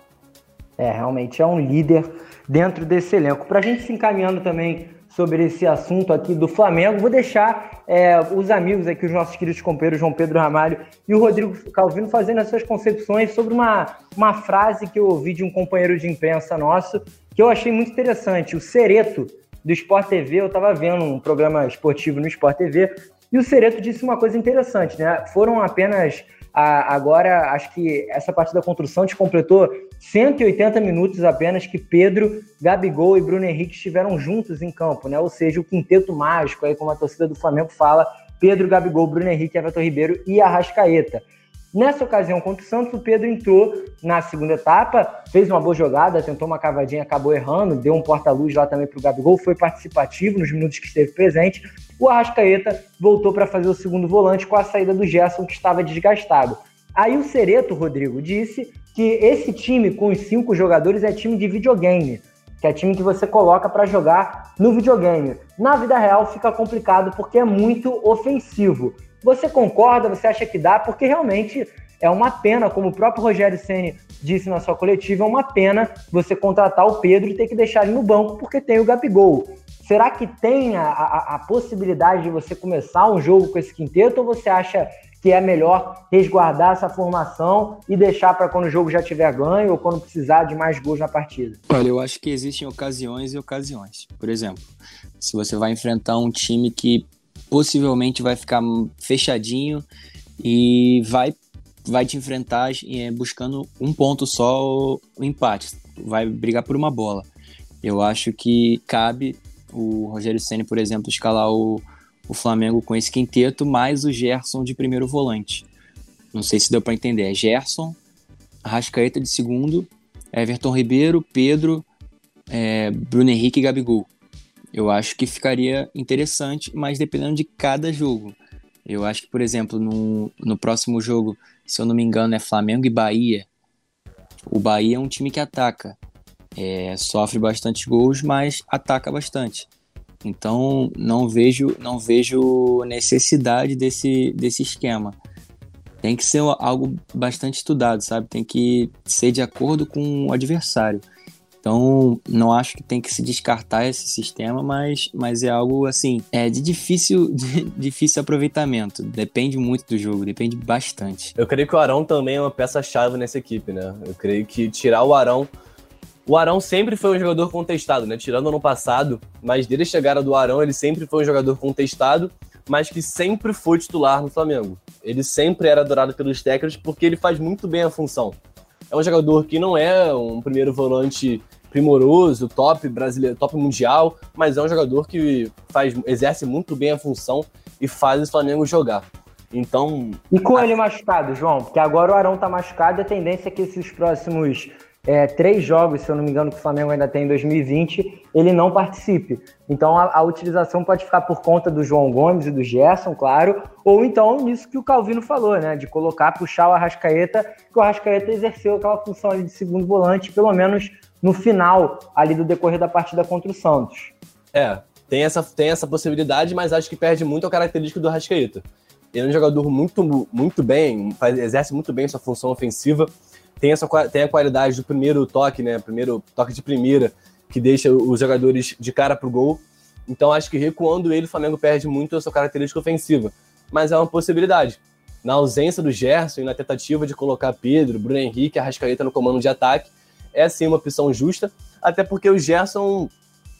É, realmente é um líder dentro desse elenco. Para a gente se encaminhando também sobre esse assunto aqui do Flamengo, vou deixar é, os amigos aqui, os nossos queridos companheiros João Pedro Ramalho e o Rodrigo Calvino fazendo as suas concepções sobre uma, uma frase que eu ouvi de um companheiro de imprensa nosso, que eu achei muito interessante. O Cereto, do Sport TV, eu estava vendo um programa esportivo no Sport TV, e o Cereto disse uma coisa interessante, né? Foram apenas agora, acho que essa partida da construção te completou 180 minutos apenas que Pedro, Gabigol e Bruno Henrique estiveram juntos em campo, né? Ou seja, o quinteto mágico, aí como a torcida do Flamengo fala, Pedro, Gabigol, Bruno Henrique, Everton Ribeiro e Arrascaeta. Nessa ocasião contra o Santos, o Pedro entrou na segunda etapa, fez uma boa jogada, tentou uma cavadinha, acabou errando, deu um porta-luz lá também para o Gabigol, foi participativo nos minutos que esteve presente. O Arrascaeta voltou para fazer o segundo volante com a saída do Gerson, que estava desgastado. Aí o Cereto, Rodrigo, disse que esse time com os cinco jogadores é time de videogame, que é time que você coloca para jogar no videogame. Na vida real fica complicado porque é muito ofensivo. Você concorda? Você acha que dá? Porque realmente é uma pena, como o próprio Rogério Ceni disse na sua coletiva, é uma pena você contratar o Pedro e ter que deixar ele no banco porque tem o Gabigol. Será que tem a, a, a possibilidade de você começar um jogo com esse quinteto ou você acha que é melhor resguardar essa formação e deixar para quando o jogo já tiver ganho ou quando precisar de mais gols na partida? Olha, eu acho que existem ocasiões e ocasiões. Por exemplo, se você vai enfrentar um time que possivelmente vai ficar fechadinho e vai, vai te enfrentar é, buscando um ponto só o, o empate, vai brigar por uma bola. Eu acho que cabe o Rogério Senna, por exemplo, escalar o, o Flamengo com esse quinteto, mais o Gerson de primeiro volante. Não sei se deu para entender. É Gerson, Arrascaeta de segundo, Everton Ribeiro, Pedro, é, Bruno Henrique e Gabigol. Eu acho que ficaria interessante, mas dependendo de cada jogo. Eu acho que, por exemplo, no, no próximo jogo, se eu não me engano, é Flamengo e Bahia. O Bahia é um time que ataca. É, sofre bastante gols, mas ataca bastante. Então não vejo não vejo necessidade desse, desse esquema. Tem que ser algo bastante estudado, sabe? Tem que ser de acordo com o adversário. Então, não acho que tem que se descartar esse sistema, mas, mas é algo assim, é de difícil, (laughs) de difícil aproveitamento. Depende muito do jogo, depende bastante. Eu creio que o Arão também é uma peça-chave nessa equipe, né? Eu creio que tirar o Arão. O Arão sempre foi um jogador contestado, né? Tirando ano passado, mas desde a chegada do Arão, ele sempre foi um jogador contestado, mas que sempre foi titular no Flamengo. Ele sempre era adorado pelos técnicos porque ele faz muito bem a função. É um jogador que não é um primeiro volante primoroso, top brasileiro, top mundial, mas é um jogador que faz, exerce muito bem a função e faz o Flamengo jogar. Então. E com a... ele machucado, João? Porque agora o Arão tá machucado, a tendência é que esses próximos é, três jogos, se eu não me engano, que o Flamengo ainda tem em 2020, ele não participe. Então a, a, utilização pode ficar por conta do João Gomes e do Gerson, claro, ou então nisso que o Calvino falou, né? De colocar, puxar o Arrascaeta, que o Arrascaeta exerceu aquela função ali de segundo volante, pelo menos no final ali do decorrer da partida contra o Santos. É, tem essa, tem essa possibilidade, mas acho que perde muito a característica do Arrascaeta. Ele é um jogador muito, muito bem, faz, exerce muito bem sua função ofensiva, tem, essa, tem a qualidade do primeiro toque, né? Primeiro toque de primeira, que deixa os jogadores de cara pro gol. Então acho que recuando ele, o Flamengo perde muito a sua característica ofensiva. Mas é uma possibilidade. Na ausência do Gerson e na tentativa de colocar Pedro, Bruno Henrique, Arrascaeta no comando de ataque, é sim uma opção justa, até porque o Gerson,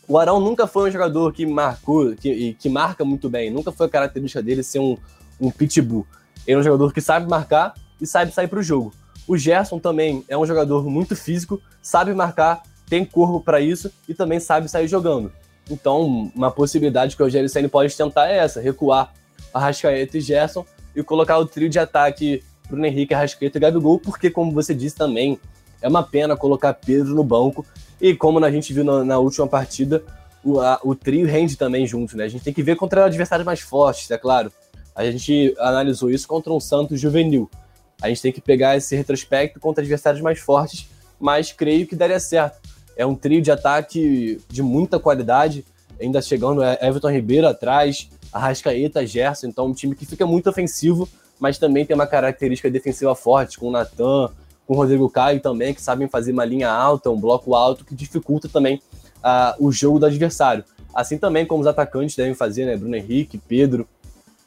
o Arão nunca foi um jogador que marcou, que, que marca muito bem, nunca foi a característica dele ser um, um pitbull. Ele é um jogador que sabe marcar e sabe sair para o jogo. O Gerson também é um jogador muito físico, sabe marcar, tem corpo para isso e também sabe sair jogando. Então, uma possibilidade que o Rogério Senna pode tentar é essa: recuar Arrascaeta e Gerson e colocar o trio de ataque Bruno Henrique, Arrascaeta e Gabigol, porque, como você disse também, é uma pena colocar Pedro no banco. E como a gente viu na, na última partida, o, a, o trio rende também junto, né? A gente tem que ver contra adversários mais fortes, é claro. A gente analisou isso contra um Santos juvenil. A gente tem que pegar esse retrospecto contra adversários mais fortes, mas creio que daria certo. É um trio de ataque de muita qualidade, ainda chegando é Everton Ribeiro atrás, Arrascaeta, Gerson, então um time que fica muito ofensivo, mas também tem uma característica defensiva forte, com o Natan, com o Rodrigo Caio também, que sabem fazer uma linha alta, um bloco alto, que dificulta também uh, o jogo do adversário. Assim também como os atacantes devem fazer, né? Bruno Henrique, Pedro,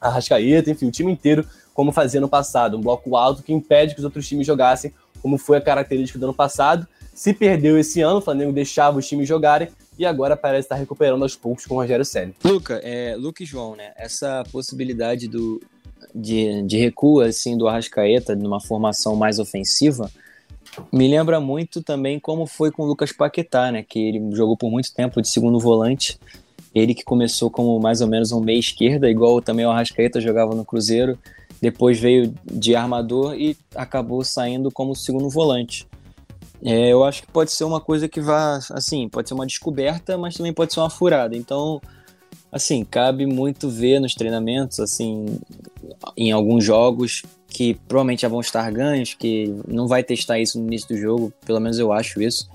Arrascaeta, enfim, o time inteiro, como fazia no passado. Um bloco alto que impede que os outros times jogassem, como foi a característica do ano passado. Se perdeu esse ano, o Flamengo deixava os times jogarem e agora parece estar recuperando aos poucos com o Rogério Senna. Luca, é, Luca e João, né? Essa possibilidade do, de, de recuo assim, do Arrascaeta numa formação mais ofensiva me lembra muito também como foi com o Lucas Paquetá, né? Que ele jogou por muito tempo de segundo volante. Ele que começou como mais ou menos um meia esquerda, igual também o Arrascaeta jogava no Cruzeiro. Depois veio de armador e acabou saindo como segundo volante. É, eu acho que pode ser uma coisa que vá, assim, pode ser uma descoberta, mas também pode ser uma furada. Então, assim, cabe muito ver nos treinamentos, assim, em alguns jogos que provavelmente já vão estar ganhos, que não vai testar isso no início do jogo, pelo menos eu acho isso.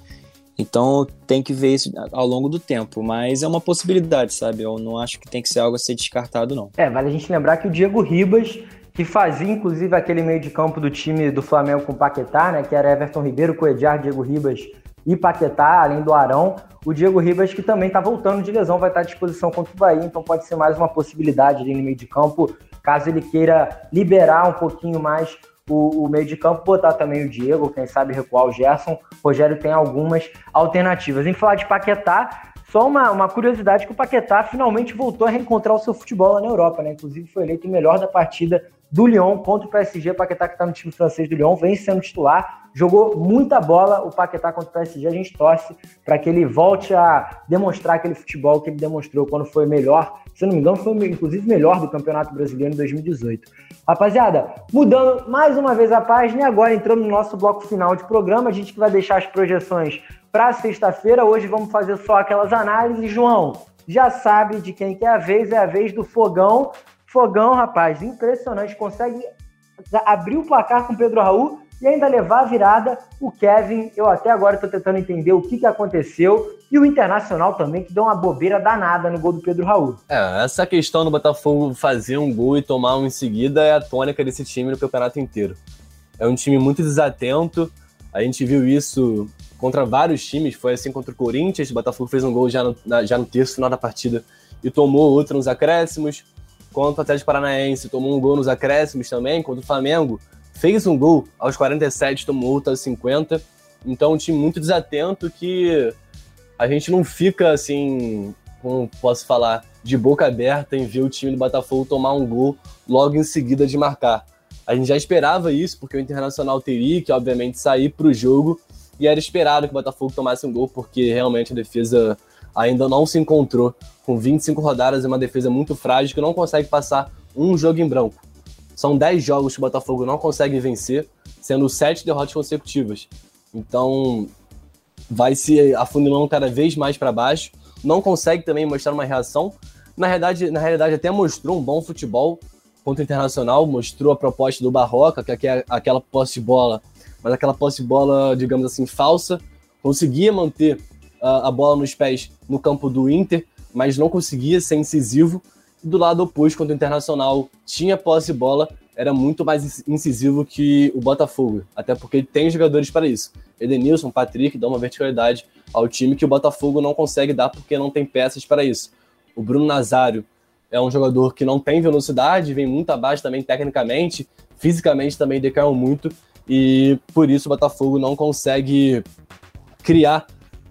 Então tem que ver isso ao longo do tempo, mas é uma possibilidade, sabe? Eu não acho que tem que ser algo a ser descartado, não. É, vale a gente lembrar que o Diego Ribas que fazia inclusive aquele meio de campo do time do Flamengo com Paquetá, né, que era Everton Ribeiro, Coediar, Diego Ribas e Paquetá, além do Arão. O Diego Ribas, que também está voltando de lesão, vai estar à disposição contra o Bahia, então pode ser mais uma possibilidade ali no meio de campo, caso ele queira liberar um pouquinho mais o, o, meio de campo, botar também o Diego, quem sabe recuar o Gerson. Rogério tem algumas alternativas. Em falar de Paquetá, só uma, uma curiosidade que o Paquetá finalmente voltou a reencontrar o seu futebol lá na Europa, né? Inclusive foi eleito o melhor da partida do Lyon contra o PSG. Paquetá, que está no time francês do Lyon, vem sendo titular. Jogou muita bola o Paquetá contra o PSG. A gente torce para que ele volte a demonstrar aquele futebol que ele demonstrou quando foi melhor. Se não me engano, foi inclusive melhor do Campeonato Brasileiro em 2018. Rapaziada, mudando mais uma vez a página e agora entrando no nosso bloco final de programa, a gente que vai deixar as projeções para sexta-feira. Hoje vamos fazer só aquelas análises. João, já sabe de quem que é a vez, é a vez do Fogão. Fogão, rapaz, impressionante. Consegue abrir o placar com Pedro Raul e ainda levar a virada. O Kevin, eu até agora estou tentando entender o que, que aconteceu. E o Internacional também, que deu uma bobeira danada no gol do Pedro Raul. É, essa questão do Botafogo fazer um gol e tomar um em seguida é a tônica desse time no campeonato inteiro. É um time muito desatento. A gente viu isso contra vários times. Foi assim contra o Corinthians. O Botafogo fez um gol já no, já no terço final da partida e tomou outro nos acréscimos contra o Atlético Paranaense, tomou um gol nos acréscimos também, contra o Flamengo, fez um gol aos 47, tomou outro aos 50. Então, um time muito desatento que a gente não fica assim, como posso falar, de boca aberta em ver o time do Botafogo tomar um gol logo em seguida de marcar. A gente já esperava isso, porque o Internacional teria que, obviamente, sair para o jogo e era esperado que o Botafogo tomasse um gol, porque realmente a defesa ainda não se encontrou com 25 rodadas, é uma defesa muito frágil que não consegue passar um jogo em branco. São 10 jogos que o Botafogo não consegue vencer, sendo 7 derrotas consecutivas. Então, vai se afunilando cada vez mais para baixo. Não consegue também mostrar uma reação. Na realidade, na realidade, até mostrou um bom futebol contra o Internacional, mostrou a proposta do Barroca, que é aquela posse de bola, mas aquela posse de bola, digamos assim, falsa. Conseguia manter a bola nos pés no campo do Inter, mas não conseguia ser incisivo. Do lado oposto, quando o Internacional tinha posse de bola, era muito mais incisivo que o Botafogo, até porque ele tem jogadores para isso. Edenilson, Patrick dão uma verticalidade ao time que o Botafogo não consegue dar porque não tem peças para isso. O Bruno Nazário é um jogador que não tem velocidade, vem muito abaixo também tecnicamente, fisicamente também decaiu muito e por isso o Botafogo não consegue criar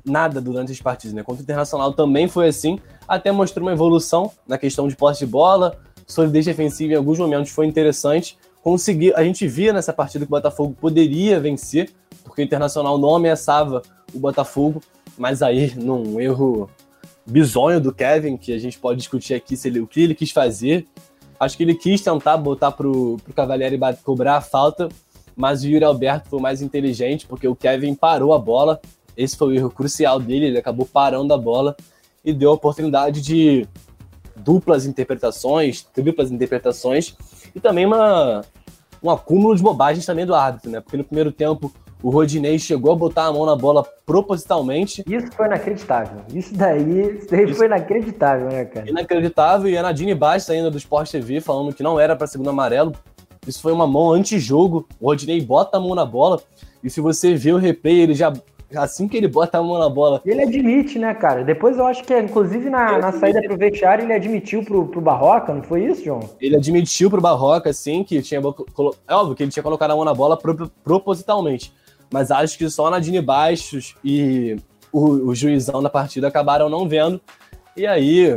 nada durante as partidas. Né? Contra o Internacional também foi assim, até mostrou uma evolução na questão de posse de bola, solidez defensiva em alguns momentos foi interessante. Conseguir, a gente via nessa partida que o Botafogo poderia vencer, porque o Internacional não ameaçava o Botafogo, mas aí num erro bizonho do Kevin, que a gente pode discutir aqui se ele, o que ele quis fazer. Acho que ele quis tentar botar pro, pro Cavalieri cobrar a falta, mas o Yuri Alberto foi mais inteligente, porque o Kevin parou a bola, esse foi o erro crucial dele, ele acabou parando a bola e deu a oportunidade de duplas interpretações, triplas interpretações e também uma, um acúmulo de bobagens também do árbitro, né? Porque no primeiro tempo O Rodinei chegou a botar a mão na bola propositalmente. Isso foi inacreditável. Isso daí, isso daí isso... foi inacreditável, né, cara? Inacreditável. E a Nadine Bastos ainda do Sport TV falando que não era para segundo amarelo. Isso foi uma mão anti-jogo. O Rodinei bota a mão na bola. E se você vê o replay, ele já assim que ele bota a mão na bola. Ele admite, né, cara? Depois eu acho que, inclusive, na, na saída pro vestiário, ele admitiu pro, pro Barroca, não foi isso, João? Ele admitiu pro Barroca, sim, que tinha. É óbvio que ele tinha colocado a mão na bola pro, propositalmente. Mas acho que só Nadine Baixos e o, o juizão da partida acabaram não vendo. E aí,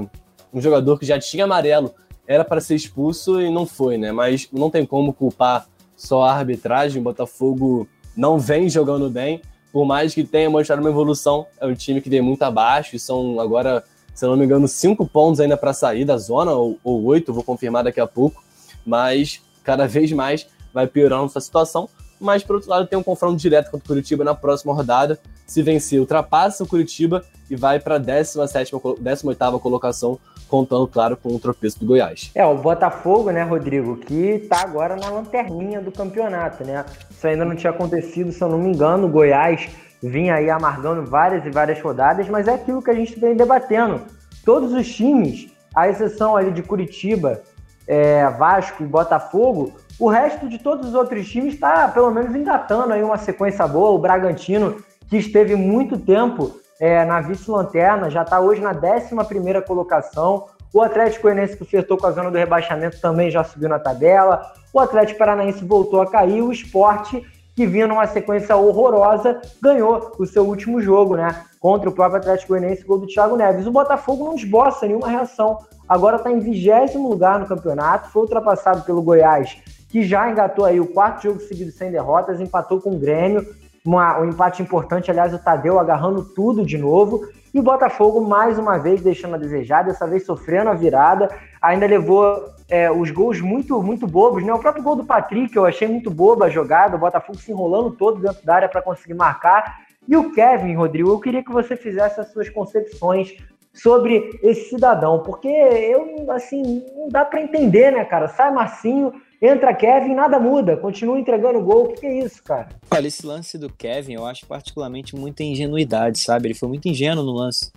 um jogador que já tinha amarelo era para ser expulso e não foi, né? Mas não tem como culpar só a arbitragem. O Botafogo não vem jogando bem por mais que tenha mostrado uma evolução, é um time que vem muito abaixo e são agora, se eu não me engano, cinco pontos ainda para sair da zona, ou, ou oito, vou confirmar daqui a pouco, mas cada (laughs) vez mais vai piorando essa situação. Mas, por outro lado, tem um confronto direto contra o Curitiba na próxima rodada. Se vencer, ultrapassa o Curitiba e vai para a 17 18 colocação, contando, claro, com o tropeço do Goiás. É, o Botafogo, né, Rodrigo, que está agora na lanterninha do campeonato, né? Isso ainda não tinha acontecido, se eu não me engano, o Goiás vinha aí amargando várias e várias rodadas, mas é aquilo que a gente vem debatendo. Todos os times, à exceção ali de Curitiba, é, Vasco e Botafogo, o resto de todos os outros times está pelo menos engatando aí uma sequência boa. O Bragantino, que esteve muito tempo é, na vice-lanterna, já está hoje na 11 colocação. O Atlético Goianiense, que flertou com a zona do rebaixamento, também já subiu na tabela. O Atlético Paranaense voltou a cair. O esporte, que vinha numa sequência horrorosa, ganhou o seu último jogo, né? Contra o próprio Atlético Goianiense, gol do Thiago Neves. O Botafogo não esboça nenhuma reação. Agora está em vigésimo lugar no campeonato, foi ultrapassado pelo Goiás, que já engatou aí o quarto jogo seguido sem derrotas, empatou com o Grêmio, uma, um empate importante, aliás, o Tadeu agarrando tudo de novo. E o Botafogo, mais uma vez, deixando a desejar, dessa vez sofrendo a virada. Ainda levou é, os gols muito, muito bobos, né? O próprio gol do Patrick, eu achei muito boba a jogada, o Botafogo se enrolando todo dentro da área para conseguir marcar. E o Kevin, Rodrigo, eu queria que você fizesse as suas concepções sobre esse cidadão, porque eu, assim, não dá para entender, né, cara? Sai Marcinho, entra Kevin, nada muda, continua entregando gol. O que, que é isso, cara? Olha, esse lance do Kevin eu acho particularmente muita ingenuidade, sabe? Ele foi muito ingênuo no lance.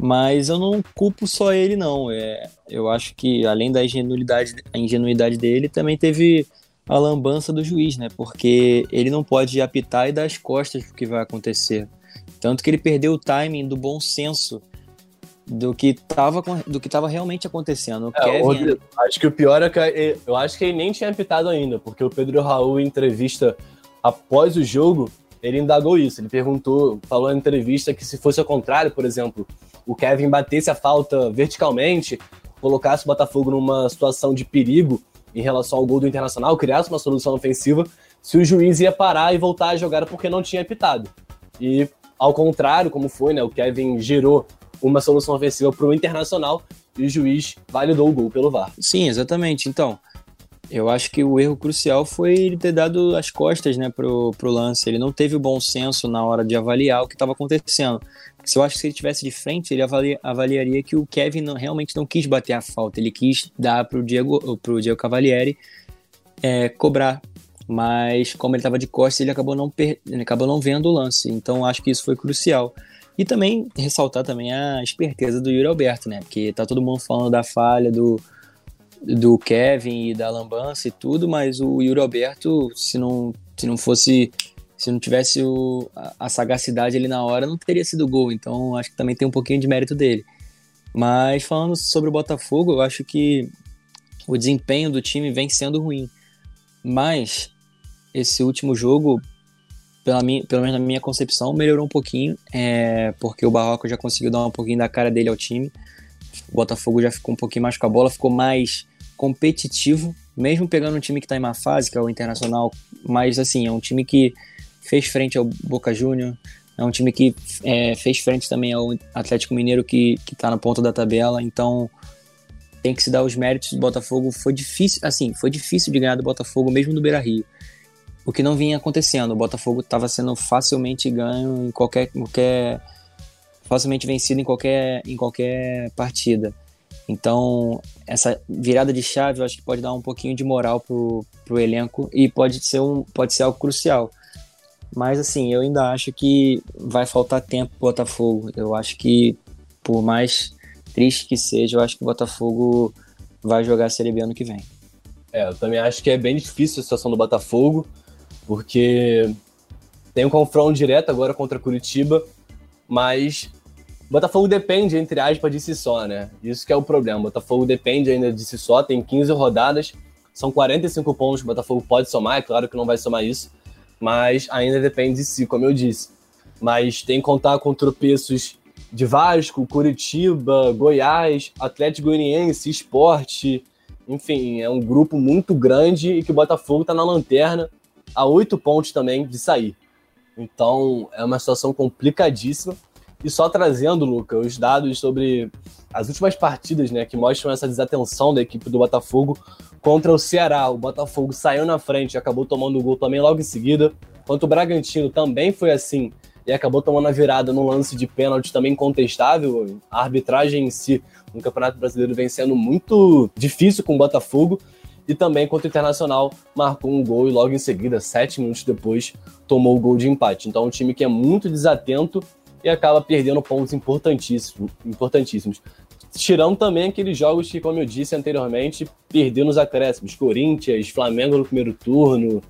Mas eu não culpo só ele, não. É, eu acho que, além da ingenuidade, a ingenuidade dele, também teve a lambança do juiz, né? Porque ele não pode apitar e dar as costas pro que vai acontecer. Tanto que ele perdeu o timing do bom senso do que estava do que tava realmente acontecendo. É, Kevin... Rodrigo, acho que o pior é que eu acho que ele nem tinha apitado ainda, porque o Pedro Raul, em entrevista após o jogo, ele indagou isso. Ele perguntou, falou na entrevista que se fosse ao contrário, por exemplo, o Kevin batesse a falta verticalmente, colocasse o Botafogo numa situação de perigo em relação ao gol do Internacional, criasse uma solução ofensiva, se o juiz ia parar e voltar a jogar porque não tinha apitado. E ao contrário, como foi, né? O Kevin gerou uma solução ofensiva para o Internacional e o juiz validou o gol pelo VAR. Sim, exatamente. Então, eu acho que o erro crucial foi ele ter dado as costas né, pro, pro lance. Ele não teve o bom senso na hora de avaliar o que estava acontecendo. Se eu acho que se ele tivesse de frente, ele avalia, avaliaria que o Kevin não, realmente não quis bater a falta. Ele quis dar pro Diego, pro Diego Cavalieri é, cobrar. Mas como ele estava de costas, ele acabou não, per, ele acabou não vendo o lance. Então acho que isso foi crucial. E também ressaltar também a esperteza do Yuri Alberto, né? Porque tá todo mundo falando da falha do, do Kevin e da lambança e tudo, mas o Yuri Alberto, se não, se não fosse. Se não tivesse o, a, a sagacidade ali na hora, não teria sido gol. Então acho que também tem um pouquinho de mérito dele. Mas falando sobre o Botafogo, eu acho que o desempenho do time vem sendo ruim. Mas esse último jogo pela minha, pelo menos na minha concepção, melhorou um pouquinho, é, porque o Barroco já conseguiu dar um pouquinho da cara dele ao time. O Botafogo já ficou um pouquinho mais com a bola, ficou mais competitivo, mesmo pegando um time que está em má fase, que é o Internacional, mas assim, é um time que fez frente ao Boca Júnior, é um time que é, fez frente também ao Atlético Mineiro, que, que tá na ponta da tabela, então tem que se dar os méritos do Botafogo. Foi difícil, assim, foi difícil de ganhar do Botafogo, mesmo no Beira Rio o que não vinha acontecendo. O Botafogo estava sendo facilmente ganho em qualquer, qualquer facilmente vencido em qualquer, em qualquer partida. Então, essa virada de chave eu acho que pode dar um pouquinho de moral pro, pro elenco e pode ser, um, pode ser algo crucial. Mas assim, eu ainda acho que vai faltar tempo pro Botafogo. Eu acho que, por mais triste que seja, eu acho que o Botafogo vai jogar a Série B ano que vem. É, eu também acho que é bem difícil a situação do Botafogo, porque tem um confronto direto agora contra Curitiba, mas Botafogo depende, entre aspas, de si só, né? Isso que é o problema. Botafogo depende ainda de si só, tem 15 rodadas, são 45 pontos, o Botafogo pode somar, é claro que não vai somar isso, mas ainda depende de si, como eu disse. Mas tem que contar com tropeços de Vasco, Curitiba, Goiás, Atlético Goianiense, Esporte, enfim, é um grupo muito grande e que o Botafogo está na lanterna a oito pontos também de sair. Então é uma situação complicadíssima. E só trazendo, Luca, os dados sobre as últimas partidas, né, que mostram essa desatenção da equipe do Botafogo contra o Ceará. O Botafogo saiu na frente e acabou tomando o gol também logo em seguida. Quanto o Bragantino também foi assim e acabou tomando a virada num lance de pênalti também contestável. A arbitragem em si no Campeonato Brasileiro vem sendo muito difícil com o Botafogo. E também contra o Internacional marcou um gol e logo em seguida, sete minutos depois, tomou o gol de empate. Então é um time que é muito desatento e acaba perdendo pontos importantíssimos. importantíssimos. Tirando também aqueles jogos que, como eu disse anteriormente, perdeu nos acréscimos. Corinthians, Flamengo no primeiro turno,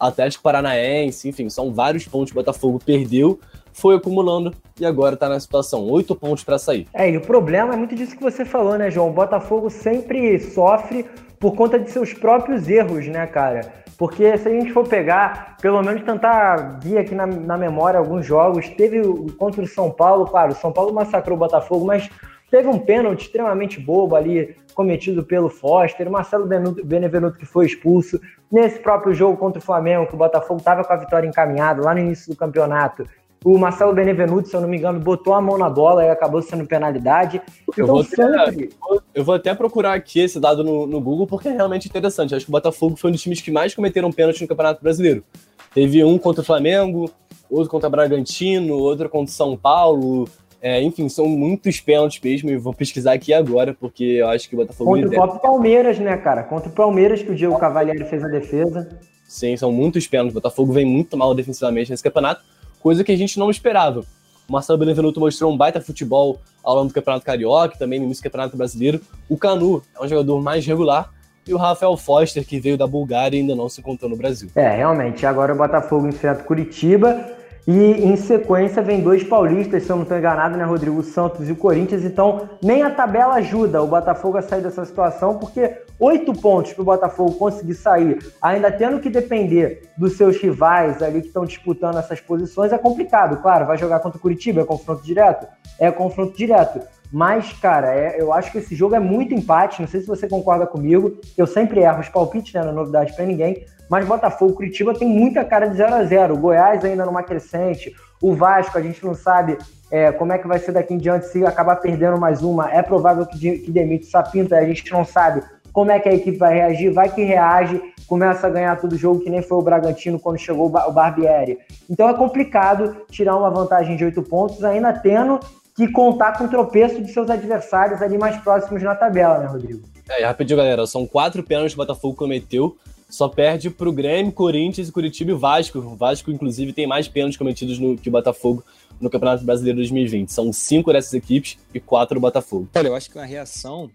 Atlético Paranaense, enfim, são vários pontos que o Botafogo perdeu, foi acumulando e agora está na situação, oito pontos para sair. É, e o problema é muito disso que você falou, né, João? O Botafogo sempre sofre por conta de seus próprios erros, né, cara? Porque se a gente for pegar, pelo menos tentar vir aqui na, na memória alguns jogos, teve contra o São Paulo, claro, o São Paulo massacrou o Botafogo, mas teve um pênalti extremamente bobo ali, cometido pelo Foster, o Marcelo Benevenuto que foi expulso. Nesse próprio jogo contra o Flamengo, que o Botafogo estava com a vitória encaminhada lá no início do campeonato, o Marcelo Benevenuto, se eu não me engano, botou a mão na bola e acabou sendo penalidade. Então, eu, vou sempre... até, eu vou até procurar aqui esse dado no, no Google, porque é realmente interessante. Acho que o Botafogo foi um dos times que mais cometeram pênalti no Campeonato Brasileiro. Teve um contra o Flamengo, outro contra o Bragantino, outro contra o São Paulo. É, enfim, são muitos pênaltis mesmo, e vou pesquisar aqui agora, porque eu acho que o Botafogo... Contra o próprio Palmeiras, né, cara? Contra o Palmeiras, que o Diego Cavalieri fez a defesa. Sim, são muitos pênaltis. O Botafogo vem muito mal defensivamente nesse campeonato coisa que a gente não esperava. O Marcelo Benevenuto mostrou um baita futebol ao longo do Campeonato Carioca, também no início do Campeonato Brasileiro. O Canu é um jogador mais regular. E o Rafael Foster, que veio da Bulgária e ainda não se encontrou no Brasil. É, realmente. Agora o Botafogo enfrenta Curitiba e em sequência vem dois paulistas, se eu não estou enganado, né? Rodrigo Santos e o Corinthians. Então, nem a tabela ajuda o Botafogo a sair dessa situação, porque oito pontos para o Botafogo conseguir sair, ainda tendo que depender dos seus rivais ali que estão disputando essas posições, é complicado. Claro, vai jogar contra o Curitiba, é confronto direto? É confronto direto. Mas, cara, é, eu acho que esse jogo é muito empate. Não sei se você concorda comigo. Eu sempre erro os palpites, né? Não é novidade para ninguém. Mas Botafogo, Curitiba tem muita cara de 0 a 0 O Goiás ainda numa crescente. O Vasco, a gente não sabe é, como é que vai ser daqui em diante se acabar perdendo mais uma. É provável que, que demite o Sapinto. A gente não sabe como é que a equipe vai reagir. Vai que reage, começa a ganhar todo jogo, que nem foi o Bragantino quando chegou o Barbieri. Então é complicado tirar uma vantagem de 8 pontos, ainda tendo que contar com o tropeço de seus adversários ali mais próximos na tabela, né, Rodrigo? É, rapidinho, galera. São quatro pênaltis que o Botafogo cometeu só perde pro Grêmio, Corinthians, Curitiba e Vasco. O Vasco, inclusive, tem mais pênaltis cometidos no, que o Botafogo no Campeonato Brasileiro 2020. São cinco dessas equipes e quatro do Botafogo. Olha, eu acho que a reação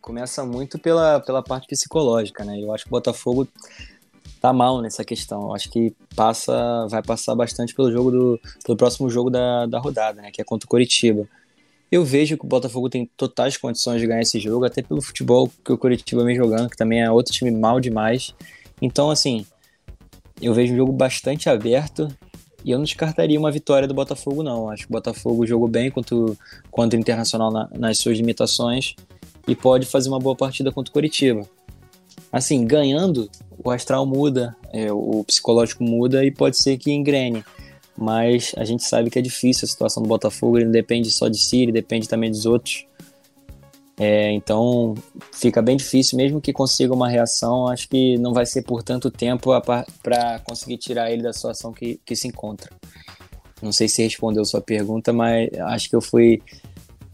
começa muito pela, pela parte psicológica, né? Eu acho que o Botafogo tá mal nessa questão. Eu acho que passa, vai passar bastante pelo jogo do pelo próximo jogo da, da rodada, né? Que é contra o Curitiba. Eu vejo que o Botafogo tem totais condições de ganhar esse jogo, até pelo futebol que o Curitiba vem jogando, que também é outro time mal demais. Então, assim, eu vejo um jogo bastante aberto e eu não descartaria uma vitória do Botafogo, não. Acho que o Botafogo jogou bem contra contra o Internacional na, nas suas limitações e pode fazer uma boa partida contra o Curitiba. Assim, ganhando, o astral muda, é, o psicológico muda e pode ser que engrene. Mas a gente sabe que é difícil a situação do Botafogo, ele não depende só de si, ele depende também dos outros. É, então fica bem difícil, mesmo que consiga uma reação, acho que não vai ser por tanto tempo para conseguir tirar ele da situação que, que se encontra. Não sei se respondeu sua pergunta, mas acho que eu fui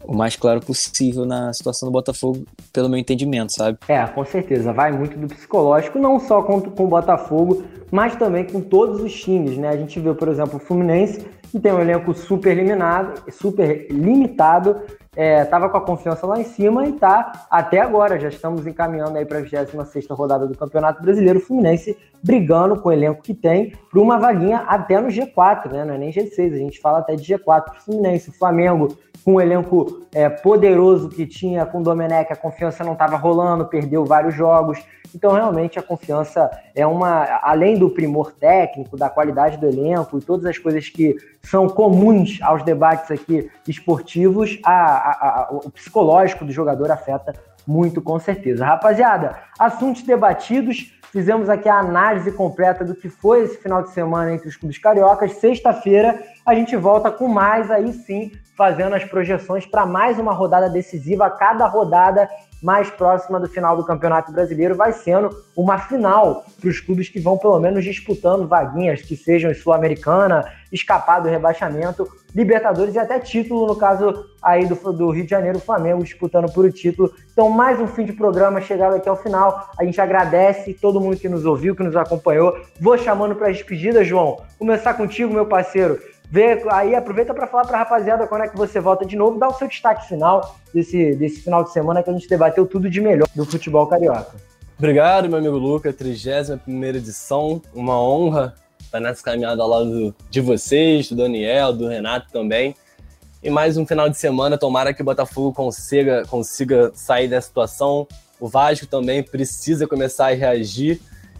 o mais claro possível na situação do Botafogo, pelo meu entendimento, sabe? É, com certeza. Vai muito do psicológico, não só com, com o Botafogo, mas também com todos os times, né? A gente viu, por exemplo, o Fluminense, que tem um elenco super eliminado, super limitado, estava é, com a confiança lá em cima e está até agora. Já estamos encaminhando aí para a 26 rodada do Campeonato Brasileiro. Fluminense brigando com o elenco que tem para uma vaguinha até no G4, né? Não é nem G6, a gente fala até de G4 para o Fluminense. O Flamengo com o elenco é, poderoso que tinha com o Domenech, a confiança não estava rolando, perdeu vários jogos. Então, realmente, a confiança é uma. Além do primor técnico, da qualidade do elenco e todas as coisas que são comuns aos debates aqui esportivos, a, a, a, o psicológico do jogador afeta muito, com certeza. Rapaziada, assuntos debatidos. Fizemos aqui a análise completa do que foi esse final de semana entre os clubes cariocas. Sexta-feira a gente volta com mais, aí sim, fazendo as projeções para mais uma rodada decisiva. Cada rodada mais próxima do final do Campeonato Brasileiro vai sendo uma final para os clubes que vão pelo menos disputando vaguinhas que sejam Sul-Americana, escapar do rebaixamento, Libertadores e até título, no caso aí do, do Rio de Janeiro, Flamengo disputando por o título. Então, mais um fim de programa chegado aqui ao final. A gente agradece todo mundo que nos ouviu, que nos acompanhou. Vou chamando para as despedidas, João. Começar contigo, meu parceiro. Vê, aí aproveita para falar para a rapaziada quando é que você volta de novo, dá o seu destaque final desse, desse final de semana que a gente debateu tudo de melhor do futebol carioca. Obrigado, meu amigo Luca, 31 edição, uma honra estar nessa caminhada ao lado de vocês, do Daniel, do Renato também. E mais um final de semana, tomara que o Botafogo consiga, consiga sair da situação. O Vasco também precisa começar a reagir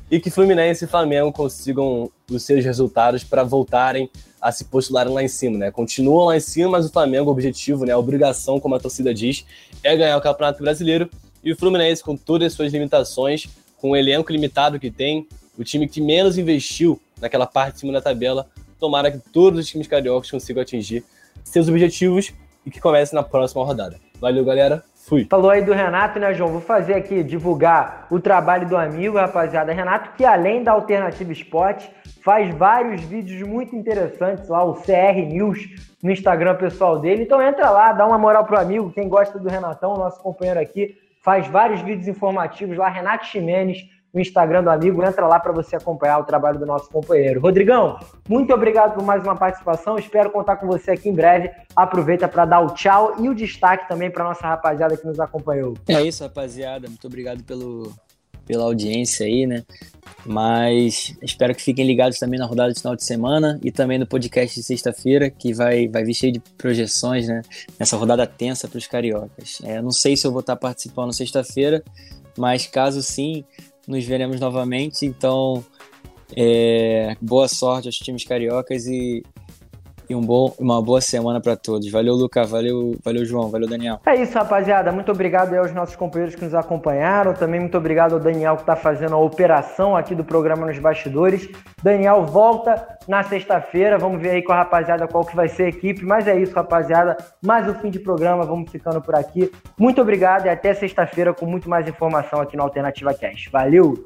e que Fluminense e Flamengo consigam os seus resultados para voltarem a se postularem lá em cima, né? Continuam lá em cima, mas o Flamengo, o objetivo, né, a obrigação, como a torcida diz, é ganhar o Campeonato Brasileiro. E o Fluminense, com todas as suas limitações, com o elenco limitado que tem, o time que menos investiu naquela parte de cima da tabela, tomara que todos os times cariocas consigam atingir seus objetivos e que comece na próxima rodada. Valeu, galera. Fui. Falou aí do Renato, né, João? Vou fazer aqui, divulgar o trabalho do amigo, rapaziada. Renato, que além da Alternativa Esporte, faz vários vídeos muito interessantes lá, o CR News, no Instagram pessoal dele. Então entra lá, dá uma moral pro amigo, quem gosta do Renatão, nosso companheiro aqui, faz vários vídeos informativos lá, Renato Ximenes, no Instagram do amigo. Entra lá para você acompanhar o trabalho do nosso companheiro. Rodrigão, muito obrigado por mais uma participação. Espero contar com você aqui em breve. Aproveita para dar o tchau e o destaque também para nossa rapaziada que nos acompanhou. É isso, rapaziada. Muito obrigado pelo, pela audiência aí, né? Mas espero que fiquem ligados também na rodada de final de semana e também no podcast de sexta-feira, que vai, vai vir cheio de projeções, né? Nessa rodada tensa para os cariocas. É, não sei se eu vou estar participando sexta-feira, mas caso sim, nos veremos novamente. Então, é, boa sorte aos times cariocas e, e um bom, uma boa semana para todos. Valeu, Luca, valeu, valeu, João, valeu, Daniel. É isso, rapaziada. Muito obrigado aos nossos companheiros que nos acompanharam. Também muito obrigado ao Daniel que está fazendo a operação aqui do programa nos bastidores. Daniel volta na sexta-feira. Vamos ver aí com a rapaziada qual que vai ser a equipe. Mas é isso, rapaziada. Mais um fim de programa. Vamos ficando por aqui. Muito obrigado e até sexta-feira com muito mais informação aqui no Alternativa Cast. Valeu!